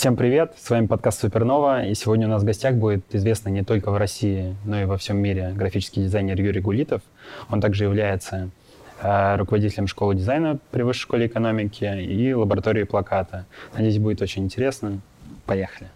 Всем привет, с вами подкаст Супернова, и сегодня у нас в гостях будет известный не только в России, но и во всем мире графический дизайнер Юрий Гулитов. Он также является э, руководителем школы дизайна при Высшей школе экономики и лаборатории плаката. Надеюсь, будет очень интересно. Поехали.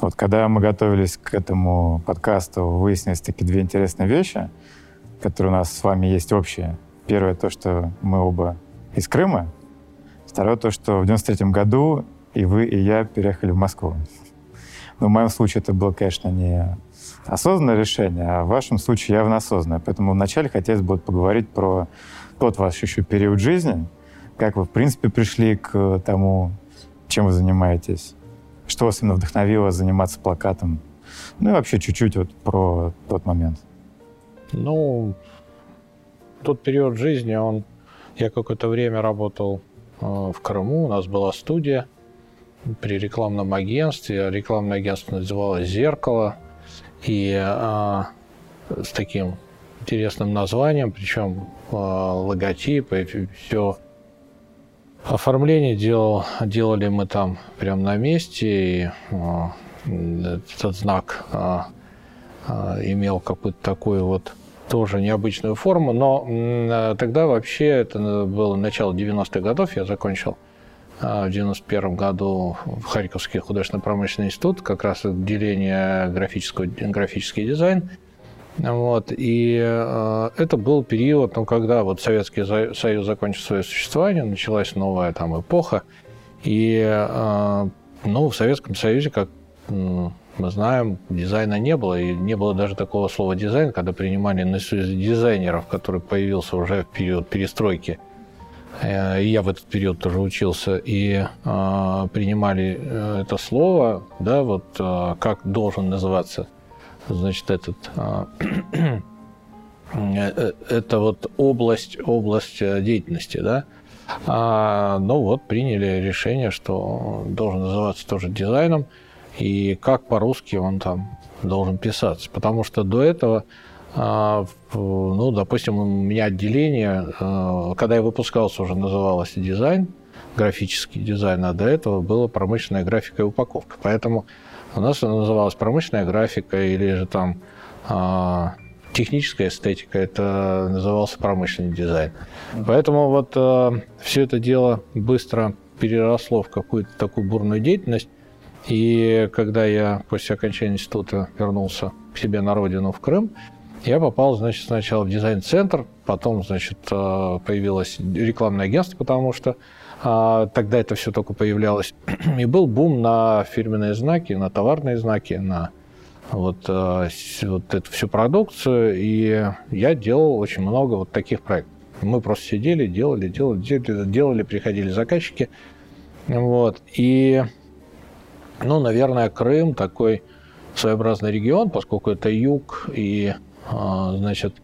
Вот когда мы готовились к этому подкасту, выяснились такие две интересные вещи, которые у нас с вами есть общие. Первое то, что мы оба из Крыма. Второе то, что в 93 году и вы, и я переехали в Москву. Но в моем случае это было, конечно, не осознанное решение, а в вашем случае явно осознанное. Поэтому вначале хотелось бы поговорить про тот ваш еще период жизни, как вы, в принципе, пришли к тому, чем вы занимаетесь, что вас именно вдохновило заниматься плакатом? Ну и вообще чуть-чуть вот про тот момент. Ну, тот период жизни, он... Я какое-то время работал э, в Крыму, у нас была студия при рекламном агентстве. Рекламное агентство называлось «Зеркало». И э, с таким интересным названием, причем э, логотип и все Оформление делал, делали мы там прямо на месте, и а, этот знак а, а, имел какую-то такую вот тоже необычную форму, но тогда вообще это было начало 90-х годов, я закончил в 91 году в Харьковский художественно-промышленный институт, как раз отделение графического, графический дизайн – вот, и э, это был период, ну, когда вот Советский Союз закончил свое существование, началась новая там эпоха, и э, ну, в Советском Союзе, как мы знаем, дизайна не было, и не было даже такого слова дизайн, когда принимали на союз дизайнеров, который появился уже в период перестройки. Э, и я в этот период тоже учился, и э, принимали э, это слово, да, вот э, как должен называться значит, этот, а, э, э, это вот область, область э, деятельности, да. А, ну вот, приняли решение, что должен называться тоже дизайном, и как по-русски он там должен писаться. Потому что до этого, а, ну, допустим, у меня отделение, когда я выпускался, уже называлось дизайн, графический дизайн, а до этого было промышленная графика и упаковка. Поэтому у нас она называлась промышленная графика или же там а, техническая эстетика, это назывался промышленный дизайн. Поэтому вот а, все это дело быстро переросло в какую-то такую бурную деятельность. И когда я после окончания института вернулся к себе на родину в Крым, я попал, значит, сначала в дизайн-центр, потом, значит, а, появилось рекламное агентство, потому что тогда это все только появлялось. И был бум на фирменные знаки, на товарные знаки, на вот, а, вот эту всю продукцию. И я делал очень много вот таких проектов. Мы просто сидели, делали, делали, делали, делали приходили заказчики. Вот. И, ну, наверное, Крым такой своеобразный регион, поскольку это юг, и, а, значит,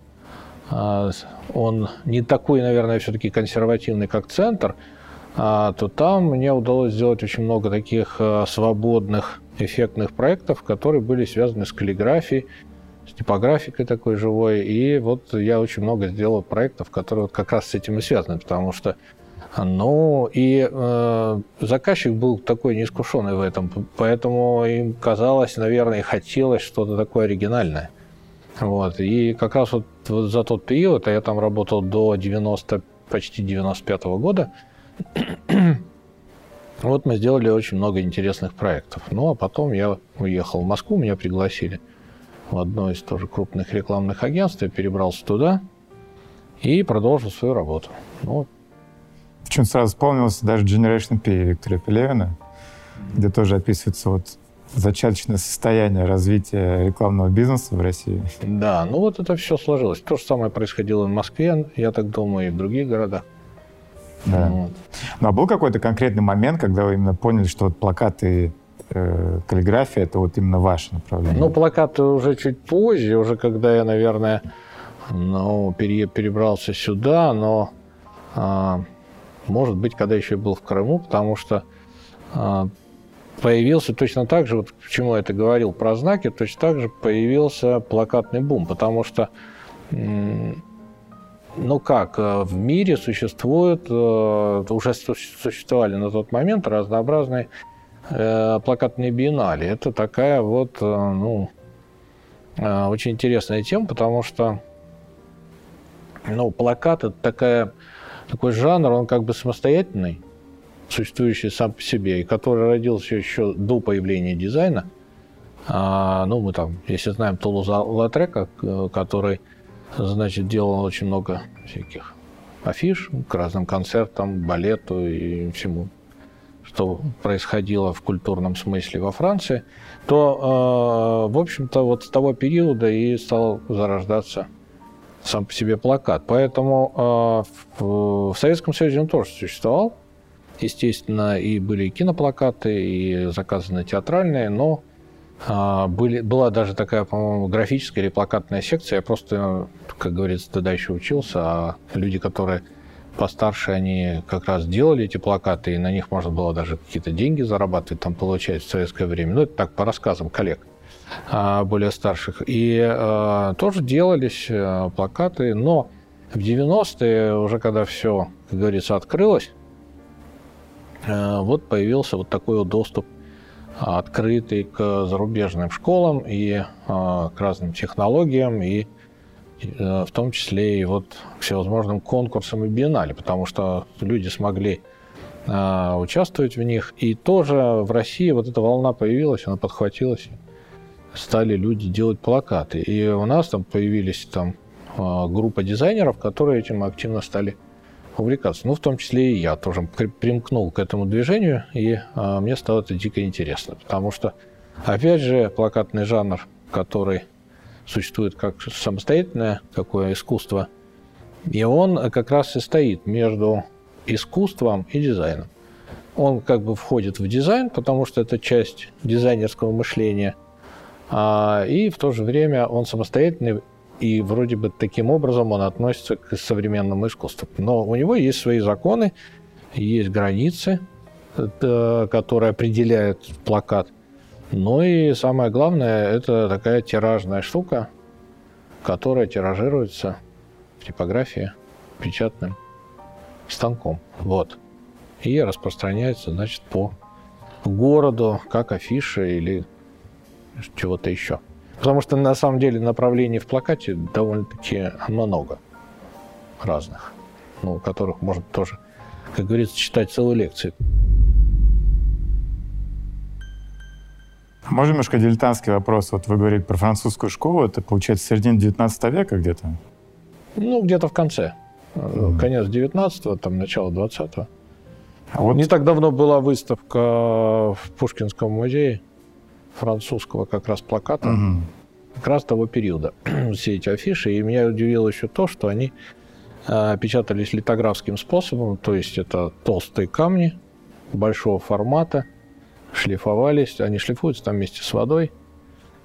он не такой, наверное, все-таки консервативный, как центр – а, то там мне удалось сделать очень много таких а, свободных, эффектных проектов, которые были связаны с каллиграфией, с типографикой такой живой. И вот я очень много сделал проектов, которые вот как раз с этим и связаны, потому что ну, и э, заказчик был такой неискушенный в этом, поэтому им казалось, наверное, хотелось что-то такое оригинальное. Вот. И как раз вот, вот за тот период, а я там работал до 90, почти 95 -го года, вот мы сделали очень много интересных проектов. Ну, а потом я уехал в Москву, меня пригласили в одно из тоже крупных рекламных агентств, я перебрался туда и продолжил свою работу. Ну, Причем сразу вспомнился даже Generation P Виктора Пелевина, где тоже описывается вот зачаточное состояние развития рекламного бизнеса в России. Да, ну вот это все сложилось. То же самое происходило в Москве, я так думаю, и в других городах. Да. Вот. Ну а был какой-то конкретный момент, когда вы именно поняли, что вот плакаты э, каллиграфия это вот именно ваше направление? Ну, плакаты уже чуть позже, уже когда я, наверное, ну, пере, перебрался сюда, но а, может быть, когда еще был в Крыму, потому что а, появился точно так же, вот почему я это говорил про знаки, точно так же появился плакатный бум, потому что, ну как, э, в мире существуют, э, уже существовали на тот момент разнообразные э, плакатные биеннале. Это такая вот, ну, очень интересная тема, потому что, ну, плакат это такая, такой жанр, он как бы самостоятельный, существующий сам по себе, и который родился еще до появления дизайна. А, ну, мы там, если знаем Тулуза Латрека, который, значит, делал очень много всяких афиш к разным концертам, балету и всему, что происходило в культурном смысле во Франции, то, э, в общем-то, вот с того периода и стал зарождаться сам по себе плакат. Поэтому э, в, в Советском Союзе он тоже существовал, естественно, и были киноплакаты, и заказаны театральные, но были, была даже такая, по-моему, графическая или плакатная секция. Я просто, как говорится, тогда еще учился, а люди, которые постарше, они как раз делали эти плакаты, и на них можно было даже какие-то деньги зарабатывать, там получать в советское время. Ну, это так по рассказам коллег а, более старших. И э, тоже делались э, плакаты, но в 90-е, уже когда все, как говорится, открылось, Э, вот появился вот такой вот доступ а, открытый к зарубежным школам и а, к разным технологиям, и э, в том числе и вот к всевозможным конкурсам и биеннале, потому что люди смогли а, участвовать в них. И тоже в России вот эта волна появилась, она подхватилась, стали люди делать плакаты. И у нас там появились там группа дизайнеров, которые этим активно стали увлекаться. Ну, в том числе и я тоже примкнул к этому движению, и а, мне стало это дико интересно, потому что, опять же, плакатный жанр, который существует как самостоятельное такое искусство, и он как раз и стоит между искусством и дизайном. Он как бы входит в дизайн, потому что это часть дизайнерского мышления, а, и в то же время он самостоятельный и вроде бы таким образом он относится к современному искусству. Но у него есть свои законы, есть границы, которые определяют плакат. Ну и самое главное, это такая тиражная штука, которая тиражируется в типографии печатным станком. Вот. И распространяется, значит, по городу, как афиша или чего-то еще. Потому что на самом деле направлений в плакате довольно-таки много разных, ну, которых можно тоже, как говорится, читать целую лекцию. Можно немножко дилетантский вопрос? Вот вы говорите про французскую школу, это получается середина 19 века где-то? Ну, где-то в конце. Mm. Конец 19-го, там, начало 20-го. А вот... Не так давно была выставка в Пушкинском музее французского как раз плаката, угу. как раз того периода, все эти афиши. И меня удивило еще то, что они э, печатались литографским способом, то есть это толстые камни большого формата, шлифовались, они шлифуются там вместе с водой.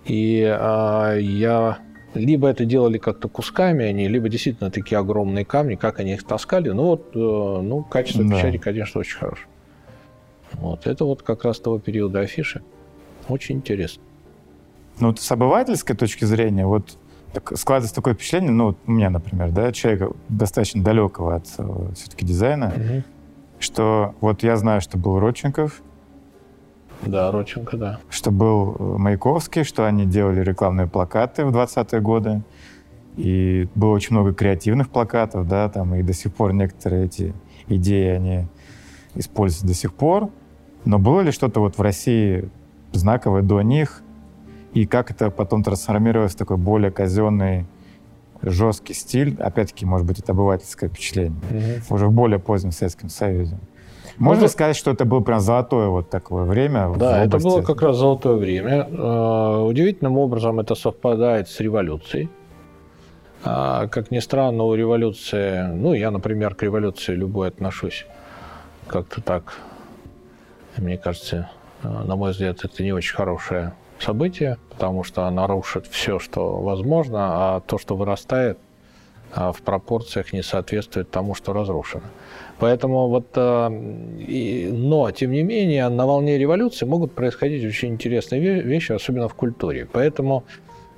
И э, я либо это делали как-то кусками они, либо действительно такие огромные камни, как они их таскали. Ну вот, э, ну, качество да. печати, конечно, очень хорошее. Вот, это вот как раз того периода афиши. Очень интересно. Ну, вот с обывательской точки зрения, вот так, складывается такое впечатление, ну, у меня, например, да, человека достаточно далекого от э, все-таки дизайна, угу. что вот я знаю, что был Родченков. Да, Родченко, да. Что был э, Маяковский, что они делали рекламные плакаты в 20-е годы. И было очень много креативных плакатов, да, там, и до сих пор некоторые эти идеи они используют до сих пор. Но было ли что-то вот в России знаковое до них, и как это потом трансформировалось в такой более казенный, жесткий стиль. Опять-таки, может быть, это обывательское впечатление. Угу. Уже в более позднем Советском Союзе. Можно Может, сказать, что это было прям золотое вот такое время? Да, это было как раз золотое время. А, удивительным образом это совпадает с революцией. А, как ни странно, у революции, ну, я, например, к революции любой отношусь как-то так, мне кажется, на мой взгляд, это не очень хорошее событие, потому что нарушит все, что возможно, а то, что вырастает, а в пропорциях не соответствует тому, что разрушено. Поэтому вот, э, но, тем не менее, на волне революции могут происходить очень интересные вещи, особенно в культуре. Поэтому,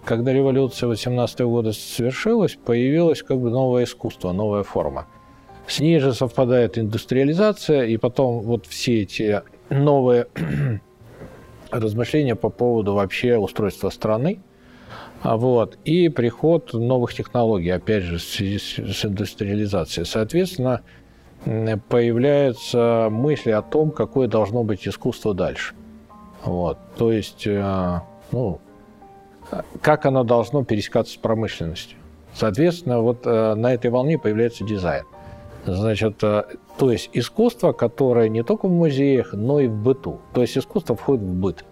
когда революция 18 года совершилась, появилось как бы новое искусство, новая форма. С ней же совпадает индустриализация, и потом вот все эти новые размышления по поводу вообще устройства страны, а вот, и приход новых технологий, опять же, в связи с индустриализацией. Соответственно, появляются мысли о том, какое должно быть искусство дальше. Вот. То есть, э, ну, как оно должно пересекаться с промышленностью. Соответственно, вот э, на этой волне появляется дизайн. Значит, э, то есть искусство, которое не только в музеях, но и в быту. То есть искусство входит в быт.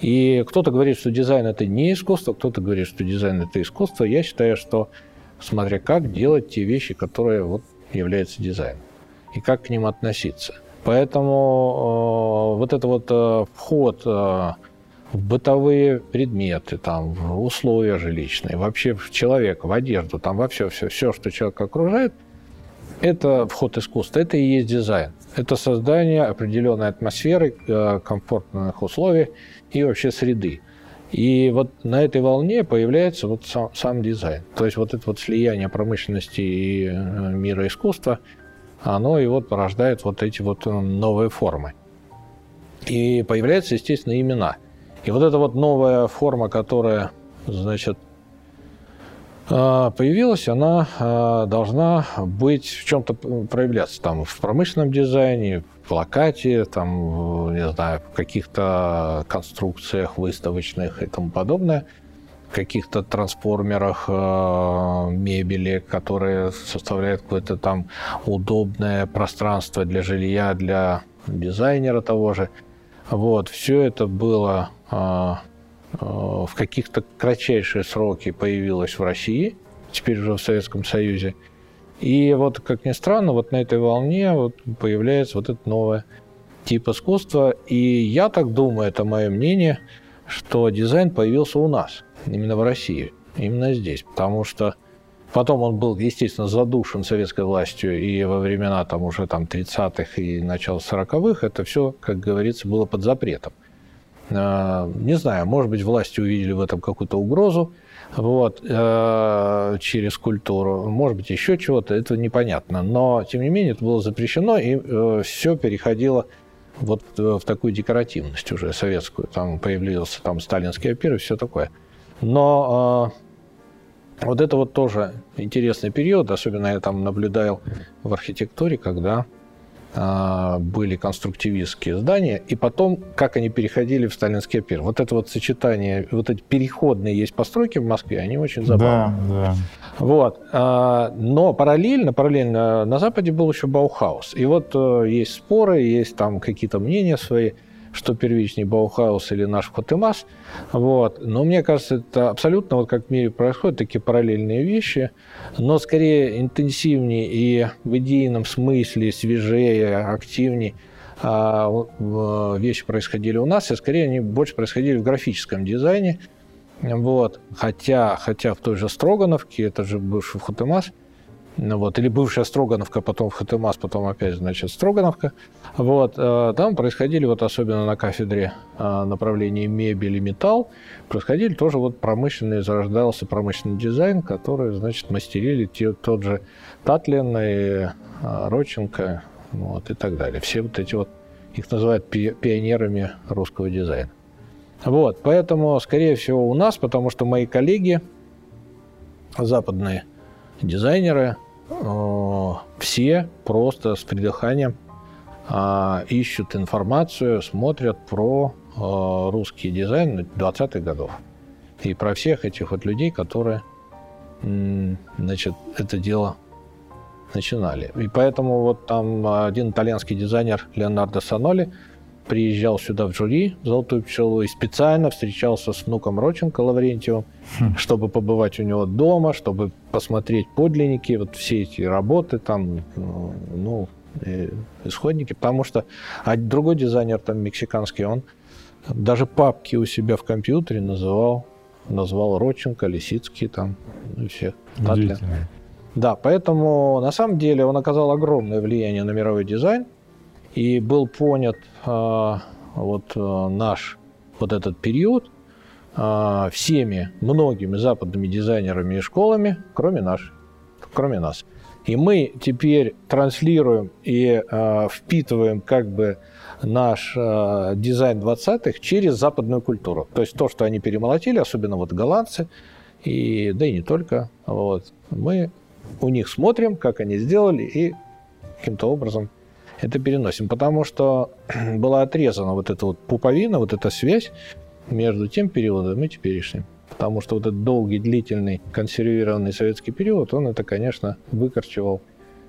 И кто-то говорит, что дизайн это не искусство, кто-то говорит, что дизайн это искусство. Я считаю, что смотря как делать те вещи, которые вот являются дизайном и как к ним относиться. Поэтому э, вот это вот э, вход э, в бытовые предметы, там, в условия жилищные, вообще в человека, в одежду, там, во все, все, все, что человек окружает, это вход искусства, это и есть дизайн. Это создание определенной атмосферы, э, комфортных условий и вообще среды. И вот на этой волне появляется вот сам, сам дизайн. То есть вот это вот слияние промышленности и э, мира искусства – оно и вот порождает вот эти вот э, новые формы. И появляются, естественно, имена. И вот эта вот новая форма, которая, значит, появилась, она э, должна быть в чем-то проявляться. Там в промышленном дизайне, в плакате, там, не знаю, в каких-то конструкциях выставочных и тому подобное – каких-то трансформерах э, мебели, которые составляют какое-то там удобное пространство для жилья, для дизайнера того же. Вот, все это было в каких-то кратчайшие сроки появилось в России, теперь уже в Советском Союзе. И вот, как ни странно, вот на этой волне вот появляется вот это новое тип искусства. И я так думаю, это мое мнение, что дизайн появился у нас именно в России, именно здесь, потому что потом он был, естественно, задушен советской властью, и во времена там уже там 30-х и начала 40-х это все, как говорится, было под запретом. А, не знаю, может быть, власти увидели в этом какую-то угрозу, вот, э, через культуру, может быть, еще чего-то, это непонятно. Но, тем не менее, это было запрещено, и э, все переходило вот в такую декоративность уже советскую. Там появился там сталинский опер и все такое. Но э, вот это вот тоже интересный период, особенно я там наблюдал в архитектуре, когда э, были конструктивистские здания, и потом, как они переходили в сталинский опер. Вот это вот сочетание, вот эти переходные есть постройки в Москве, они очень забавные. Да, да. Вот. Э, но параллельно, параллельно на Западе был еще Баухаус. И вот э, есть споры, есть там какие-то мнения свои – что первичнее Баухаус или наш Хотемас. Вот. Но мне кажется, это абсолютно, вот как в мире происходят, такие параллельные вещи, но скорее интенсивнее и в идейном смысле свежее, активнее а, вещи происходили у нас, и скорее они больше происходили в графическом дизайне. Вот. Хотя, хотя в той же Строгановке, это же бывший Хотемас, ну вот, или бывшая Строгановка, потом в ХТМАС, потом опять, значит, Строгановка. Вот, э, там происходили, вот особенно на кафедре э, направления мебель и металл, происходили тоже вот промышленный, зарождался промышленный дизайн, который, значит, мастерили те, тот же Татлин и э, Роченко, вот, и так далее. Все вот эти вот, их называют пионерами русского дизайна. Вот, поэтому, скорее всего, у нас, потому что мои коллеги западные дизайнеры, все просто с придыханием а, ищут информацию, смотрят про э, русский дизайн 20-х годов. И про всех этих вот людей, которые значит, это дело начинали. И поэтому вот там один итальянский дизайнер Леонардо Саноли – приезжал сюда в жюри «Золотую пчелу» и специально встречался с внуком Роченко Лаврентьевым, хм. чтобы побывать у него дома, чтобы посмотреть подлинники, вот все эти работы там, ну, исходники, потому что а другой дизайнер там мексиканский, он даже папки у себя в компьютере называл, назвал Роченко, Лисицкий там, ну, и всех. Да, поэтому на самом деле он оказал огромное влияние на мировой дизайн и был понят э, вот э, наш вот этот период э, всеми многими западными дизайнерами и школами, кроме нашей, кроме нас. И мы теперь транслируем и э, впитываем как бы наш э, дизайн 20-х через западную культуру. То есть то, что они перемолотили, особенно вот голландцы, и, да и не только, вот, мы у них смотрим, как они сделали, и каким-то образом это переносим. Потому что была отрезана вот эта вот пуповина, вот эта связь между тем периодом и теперешним. Потому что вот этот долгий, длительный, консервированный советский период, он это, конечно, выкорчевал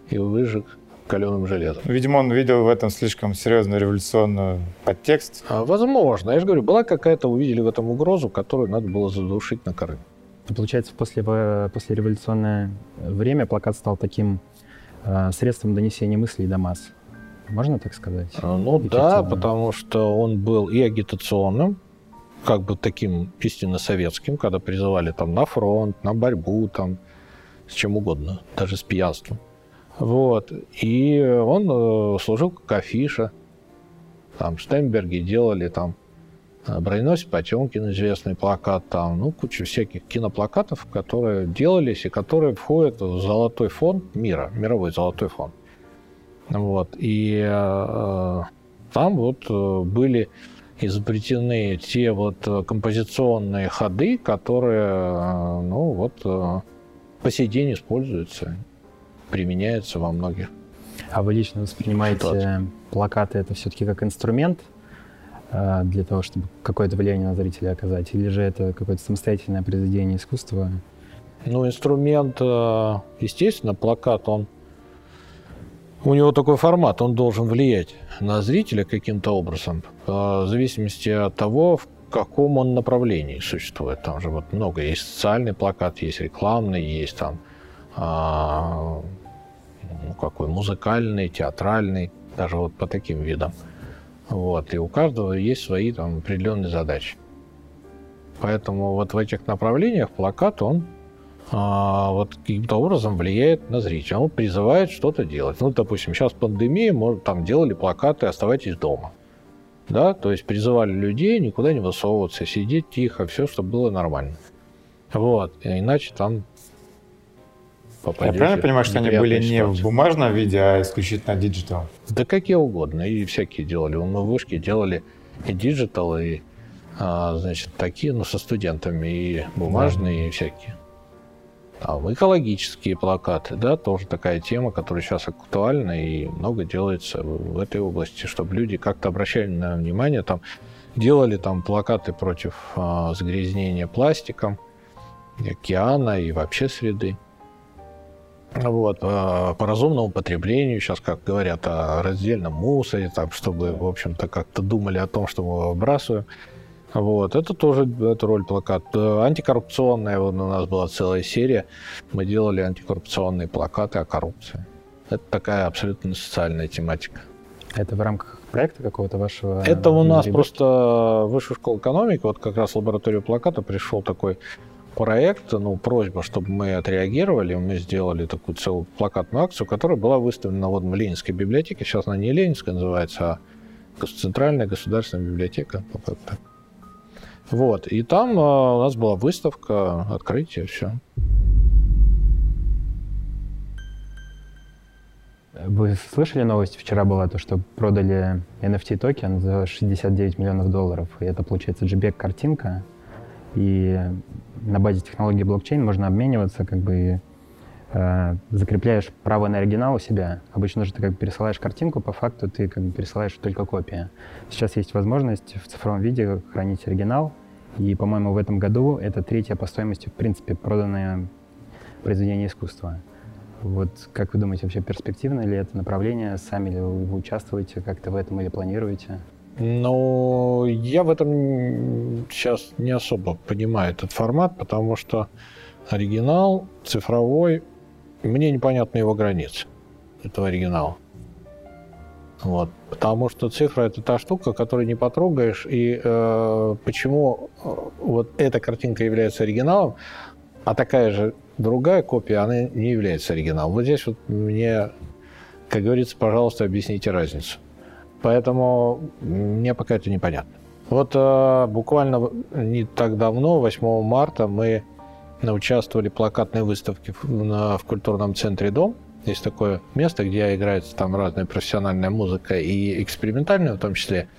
и выжег каленым железом. Видимо, он видел в этом слишком серьезную революционную подтекст. А, возможно. Я же говорю, была какая-то, увидели в этом угрозу, которую надо было задушить на коры. Получается, после, после революционное время плакат стал таким э, средством донесения мыслей до масс. Можно так сказать? А, ну да, потому что он был и агитационным, как бы таким истинно советским, когда призывали там на фронт, на борьбу, там, с чем угодно, даже с пьянством. Вот. И он э, служил как афиша. Там Штемберги делали там э, Броненосец Потемкин, известный плакат, там, ну, куча всяких киноплакатов, которые делались и которые входят в золотой фонд мира, мировой золотой фонд. Вот. И э, там вот э, были изобретены те вот композиционные ходы, которые, ну, вот по сей день используются применяется во многих. А вы лично воспринимаете ситуациях. плакаты это все-таки как инструмент э, для того, чтобы какое-то влияние на зрителя оказать, или же это какое-то самостоятельное произведение искусства? Ну, инструмент, э, естественно, плакат, он у него такой формат, он должен влиять на зрителя каким-то образом, э, в зависимости от того, в каком он направлении существует. Там же вот много есть социальный плакат, есть рекламный, есть там а, ну, какой музыкальный, театральный, даже вот по таким видам. Вот. И у каждого есть свои там определенные задачи. Поэтому вот в этих направлениях плакат, он а, вот каким-то образом влияет на зрителя. Он призывает что-то делать. Ну, допустим, сейчас пандемия, может, там делали плакаты «Оставайтесь дома». Да, то есть призывали людей никуда не высовываться, сидеть тихо, все, чтобы было нормально. Вот, иначе там попадешь. Я правильно понимаю, что они были не в бумажном виде, а исключительно digital? Да какие угодно. И всякие делали. Мы вышки делали и digital, и а, значит, такие, ну, со студентами, и бумажные, да. и всякие. Там экологические плакаты, да, тоже такая тема, которая сейчас актуальна, и много делается в этой области, чтобы люди как-то обращали на внимание, там, делали там плакаты против а, загрязнения пластиком, океана и вообще среды. Вот, по разумному потреблению, сейчас как говорят о раздельном мусоре, там, чтобы, в общем-то, как-то думали о том, что мы выбрасываем. Вот, это тоже это роль плакат. Антикоррупционная, вот у нас была целая серия, мы делали антикоррупционные плакаты о коррупции. Это такая абсолютно социальная тематика. Это в рамках проекта какого-то вашего? Это у нас просто высшая школа экономики, вот как раз в лабораторию плаката пришел такой проект, ну, просьба, чтобы мы отреагировали. Мы сделали такую целую плакатную акцию, которая была выставлена вот в Ленинской библиотеке. Сейчас она не Ленинская называется, а Центральная государственная библиотека. Вот. И там а, у нас была выставка, открытие, все. Вы слышали новость? Вчера была то, что продали NFT токен за 69 миллионов долларов. И это, получается, JPEG-картинка. И на базе технологии блокчейн можно обмениваться, как бы э, закрепляешь право на оригинал у себя. Обычно же ты как бы пересылаешь картинку, по факту ты как бы пересылаешь только копия. Сейчас есть возможность в цифровом виде хранить оригинал, и, по-моему, в этом году это третье по стоимости, в принципе, проданное произведение искусства. Вот как вы думаете, вообще перспективно ли это направление? Сами ли вы участвуете как-то в этом или планируете? Но я в этом сейчас не особо понимаю этот формат, потому что оригинал цифровой, мне непонятны его границы этого оригинала. Вот. Потому что цифра это та штука, которую не потрогаешь. И э, почему э, вот эта картинка является оригиналом, а такая же другая копия, она не является оригиналом. Вот здесь вот мне, как говорится, пожалуйста, объясните разницу. Поэтому мне пока это непонятно. Вот э, буквально не так давно, 8 марта, мы участвовали в плакатной выставке в, культурном центре «Дом». Есть такое место, где играется там разная профессиональная музыка и экспериментальная в том числе.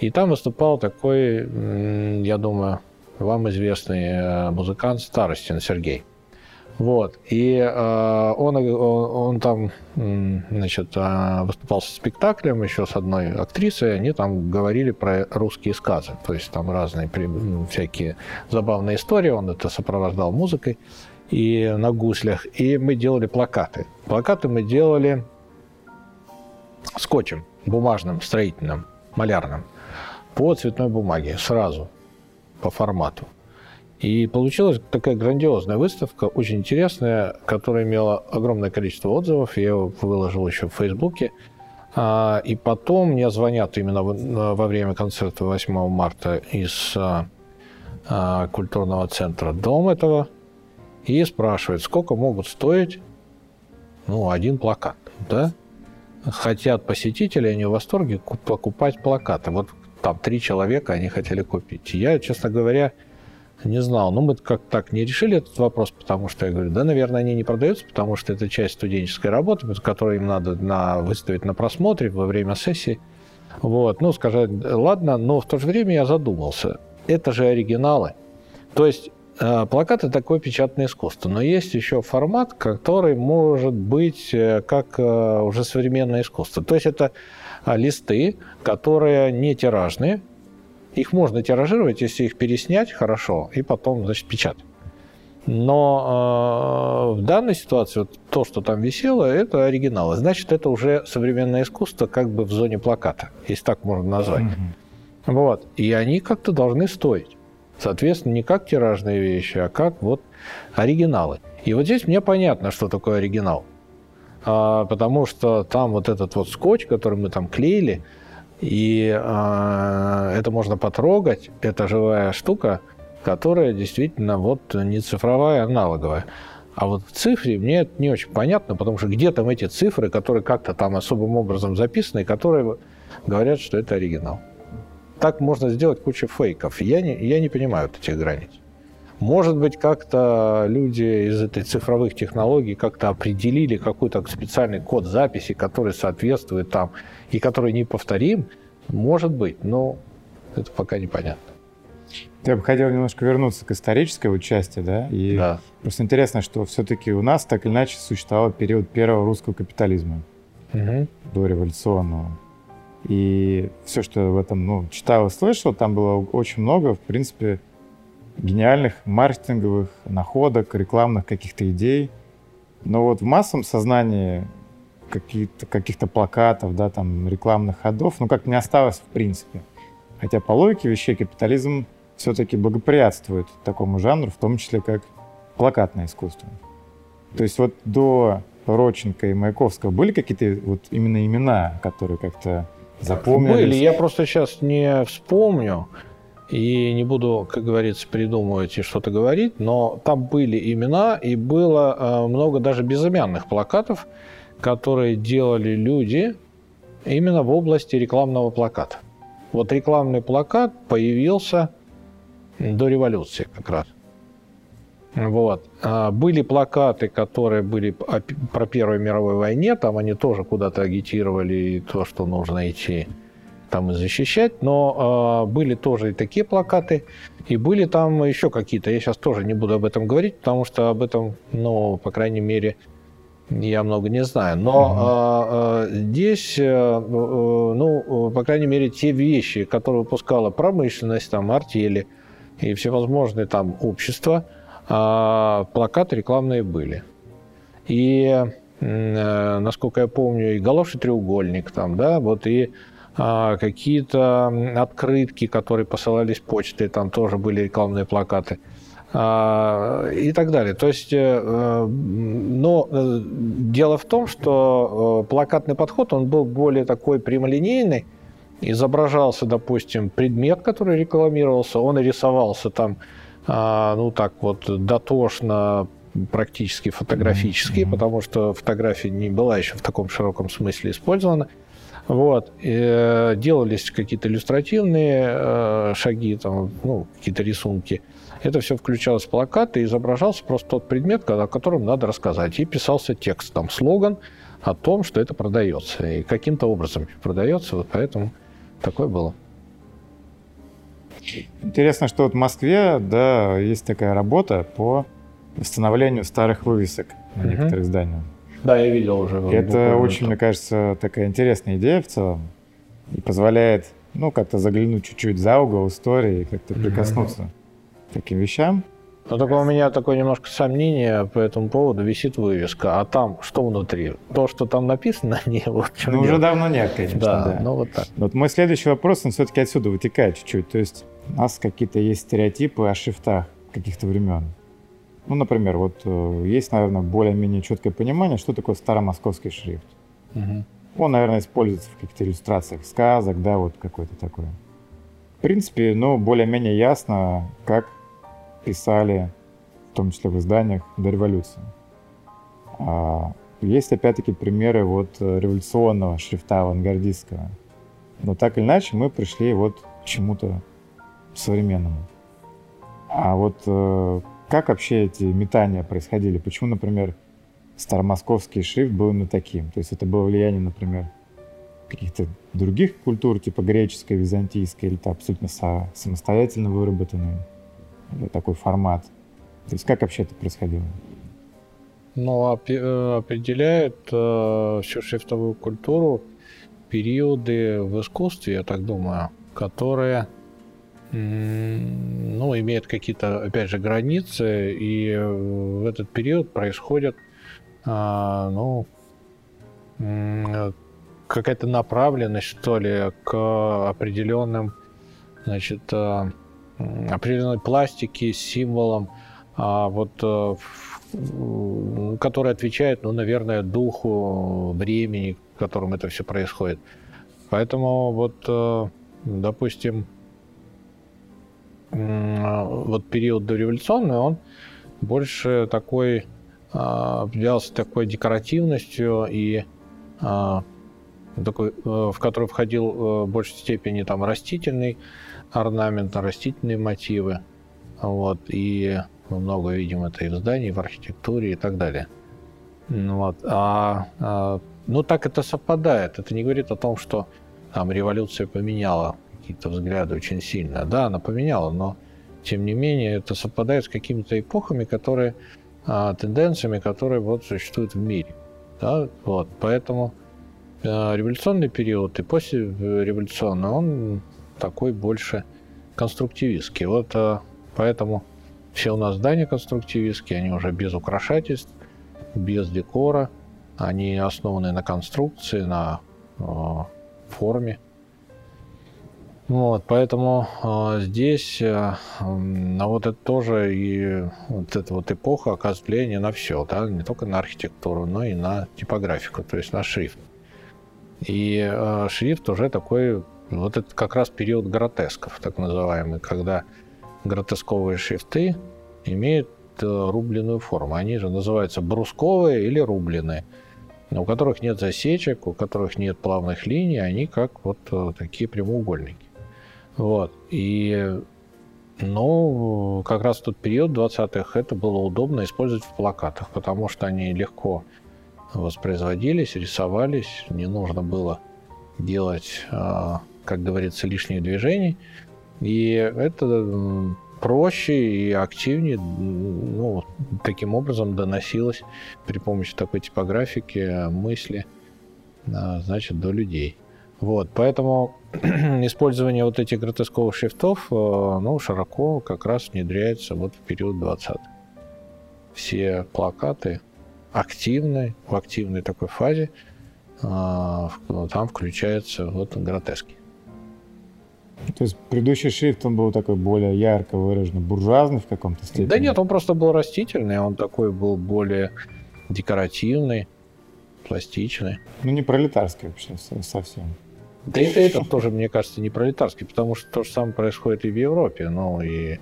И там выступал такой, я думаю, вам известный э, музыкант Старостин Сергей. Вот. И э, он, он, он там, значит, э, выступал со спектаклем еще с одной актрисой, они там говорили про русские сказы, то есть там разные всякие забавные истории, он это сопровождал музыкой и на гуслях, и мы делали плакаты. Плакаты мы делали скотчем, бумажным, строительным, малярным, по цветной бумаге, сразу, по формату. И получилась такая грандиозная выставка, очень интересная, которая имела огромное количество отзывов. Я ее выложил еще в Фейсбуке. А, и потом мне звонят именно во время концерта 8 марта из а, а, культурного центра «Дом» этого и спрашивают, сколько могут стоить ну, один плакат. Да? Хотят посетители, они в восторге покупать плакаты. Вот там три человека они хотели купить. Я, честно говоря, не знал. Но мы как так не решили этот вопрос, потому что я говорю, да, наверное, они не продаются, потому что это часть студенческой работы, которую им надо на, выставить на просмотре во время сессии. Вот, ну, сказать, ладно, но в то же время я задумался. Это же оригиналы. То есть э, плакат – это такое печатное искусство, но есть еще формат, который может быть э, как э, уже современное искусство. То есть это листы, которые не тиражные, их можно тиражировать, если их переснять хорошо, и потом, значит, печатать. Но э, в данной ситуации вот то, что там висело, это оригиналы. Значит, это уже современное искусство как бы в зоне плаката, если так можно назвать. Mm-hmm. Вот. И они как-то должны стоить. Соответственно, не как тиражные вещи, а как вот оригиналы. И вот здесь мне понятно, что такое оригинал. А, потому что там вот этот вот скотч, который мы там клеили, и э, это можно потрогать, это живая штука, которая действительно вот не цифровая, а аналоговая. А вот в цифре мне это не очень понятно, потому что где там эти цифры, которые как-то там особым образом записаны, которые говорят, что это оригинал. Так можно сделать кучу фейков. Я не, я не понимаю вот этих границ. Может быть, как-то люди из этой цифровых технологий как-то определили какой-то специальный код записи, который соответствует там и который неповторим. Может быть, но это пока непонятно. Я бы хотел немножко вернуться к исторической вот части, да? И да. просто интересно, что все-таки у нас так или иначе существовал период первого русского капитализма, угу. дореволюционного. И все, что в этом ну, читал и слышал, там было очень много, в принципе, гениальных маркетинговых находок, рекламных каких-то идей. Но вот в массовом сознании каких-то каких плакатов, да, там, рекламных ходов, ну, как не осталось в принципе. Хотя по логике вещей капитализм все-таки благоприятствует такому жанру, в том числе как плакатное искусство. То есть вот до Роченко и Маяковского были какие-то вот именно имена, которые как-то запомнились? Были, я просто сейчас не вспомню. И не буду, как говорится, придумывать и что-то говорить, но там были имена, и было э, много даже безымянных плакатов, которые делали люди именно в области рекламного плаката. Вот рекламный плакат появился до революции как раз. Вот. А были плакаты, которые были про Первую мировую войне, там они тоже куда-то агитировали то, что нужно идти там и защищать, но э, были тоже и такие плакаты, и были там еще какие-то. Я сейчас тоже не буду об этом говорить, потому что об этом, ну, по крайней мере, я много не знаю. Но угу. э, здесь, э, ну, по крайней мере, те вещи, которые выпускала промышленность, там, артели и всевозможные там общества, э, плакаты рекламные были. И насколько я помню, и галоши треугольник там, да, вот и какие-то открытки, которые посылались почтой, там тоже были рекламные плакаты а, и так далее. То есть, э, но э, дело в том, что э, плакатный подход, он был более такой прямолинейный, изображался, допустим, предмет, который рекламировался, он рисовался там а, ну так вот дотошно практически фотографические, mm-hmm. потому что фотография не была еще в таком широком смысле использована. Вот. И э, делались какие-то иллюстративные э, шаги, там, ну, какие-то рисунки. Это все включалось в плакаты и изображался просто тот предмет, о котором надо рассказать. И писался текст, там, слоган о том, что это продается. И каким-то образом продается, вот поэтому такое было. Интересно, что вот в Москве, да, есть такая работа по восстановлению старых вывесок на некоторых зданиях. Да, я видел уже. Это очень, мне кажется, такая интересная идея в целом. И позволяет, ну, как-то заглянуть чуть-чуть за угол истории и как-то прикоснуться к таким вещам. Но только у меня такое немножко сомнение по этому поводу. Висит вывеска, а там что внутри? То, что там написано, не вот Ну, уже давно нет, конечно. Да, да. ну вот так. Вот мой следующий вопрос, он все-таки отсюда вытекает чуть-чуть. То есть у нас какие-то есть стереотипы о шрифтах каких-то времен. Ну, например, вот э, есть, наверное, более-менее четкое понимание, что такое старомосковский шрифт. Угу. Он, наверное, используется в каких-то иллюстрациях сказок, да, вот какой-то такой. В принципе, ну, более-менее ясно, как писали, в том числе в изданиях, до революции. А есть, опять-таки, примеры вот революционного шрифта авангардистского. Но так или иначе мы пришли вот к чему-то современному. А вот э, как вообще эти метания происходили? Почему, например, старомосковский шрифт был именно таким? То есть это было влияние, например, каких-то других культур, типа греческой, византийской, или это абсолютно самостоятельно выработанный такой формат? То есть как вообще это происходило? Ну, э, определяет э, всю шрифтовую культуру периоды в искусстве, я так думаю, которые ну, имеет какие-то, опять же, границы, и в этот период происходит, а, ну, какая-то направленность, что ли, к определенным, значит, а, определенной пластике, символам, а вот, который отвечает, ну, наверное, духу времени, в котором это все происходит. Поэтому вот, допустим, вот период дореволюционный, он больше такой являлся такой декоративностью и такой, э, в который входил э, в большей степени там растительный орнамент, растительные мотивы. Вот, и мы много видим это и в здании, в архитектуре и так далее. Вот. А, а, ну, так это совпадает. Это не говорит о том, что там революция поменяла какие-то взгляды очень сильно. Да, она поменяла, но тем не менее это совпадает с какими-то эпохами, которые, а, тенденциями, которые вот существуют в мире. Да, вот, поэтому а, революционный период и после революционный, он такой больше конструктивистский. Вот а, поэтому все у нас здания конструктивистские, они уже без украшательств, без декора, они основаны на конструкции, на э, форме. Вот, поэтому э, здесь, э, ну вот это тоже и вот эта вот эпоха влияние на все, да, не только на архитектуру, но и на типографику, то есть на шрифт. И э, шрифт уже такой, вот это как раз период гротесков, так называемый, когда гротесковые шрифты имеют э, рубленную форму. Они же называются брусковые или рубленые у которых нет засечек, у которых нет плавных линий, они как вот э, такие прямоугольники. Вот. И ну, как раз тот период 20-х это было удобно использовать в плакатах, потому что они легко воспроизводились, рисовались, не нужно было делать, а, как говорится, лишних движений. И это проще и активнее, ну, таким образом доносилось при помощи такой типографики мысли, а, значит, до людей. Вот, поэтому использование вот этих гротесковых шрифтов ну, широко как раз внедряется вот в период 20 Все плакаты активны, в активной такой фазе, э, там включается вот гротески. То есть предыдущий шрифт, он был такой более ярко выраженный, буржуазный в каком-то степени? Да нет, он просто был растительный, он такой был более декоративный, пластичный. Ну, не пролетарский вообще совсем. Да и это тоже, мне кажется, не пролетарский, потому что то же самое происходит и в Европе. Ну и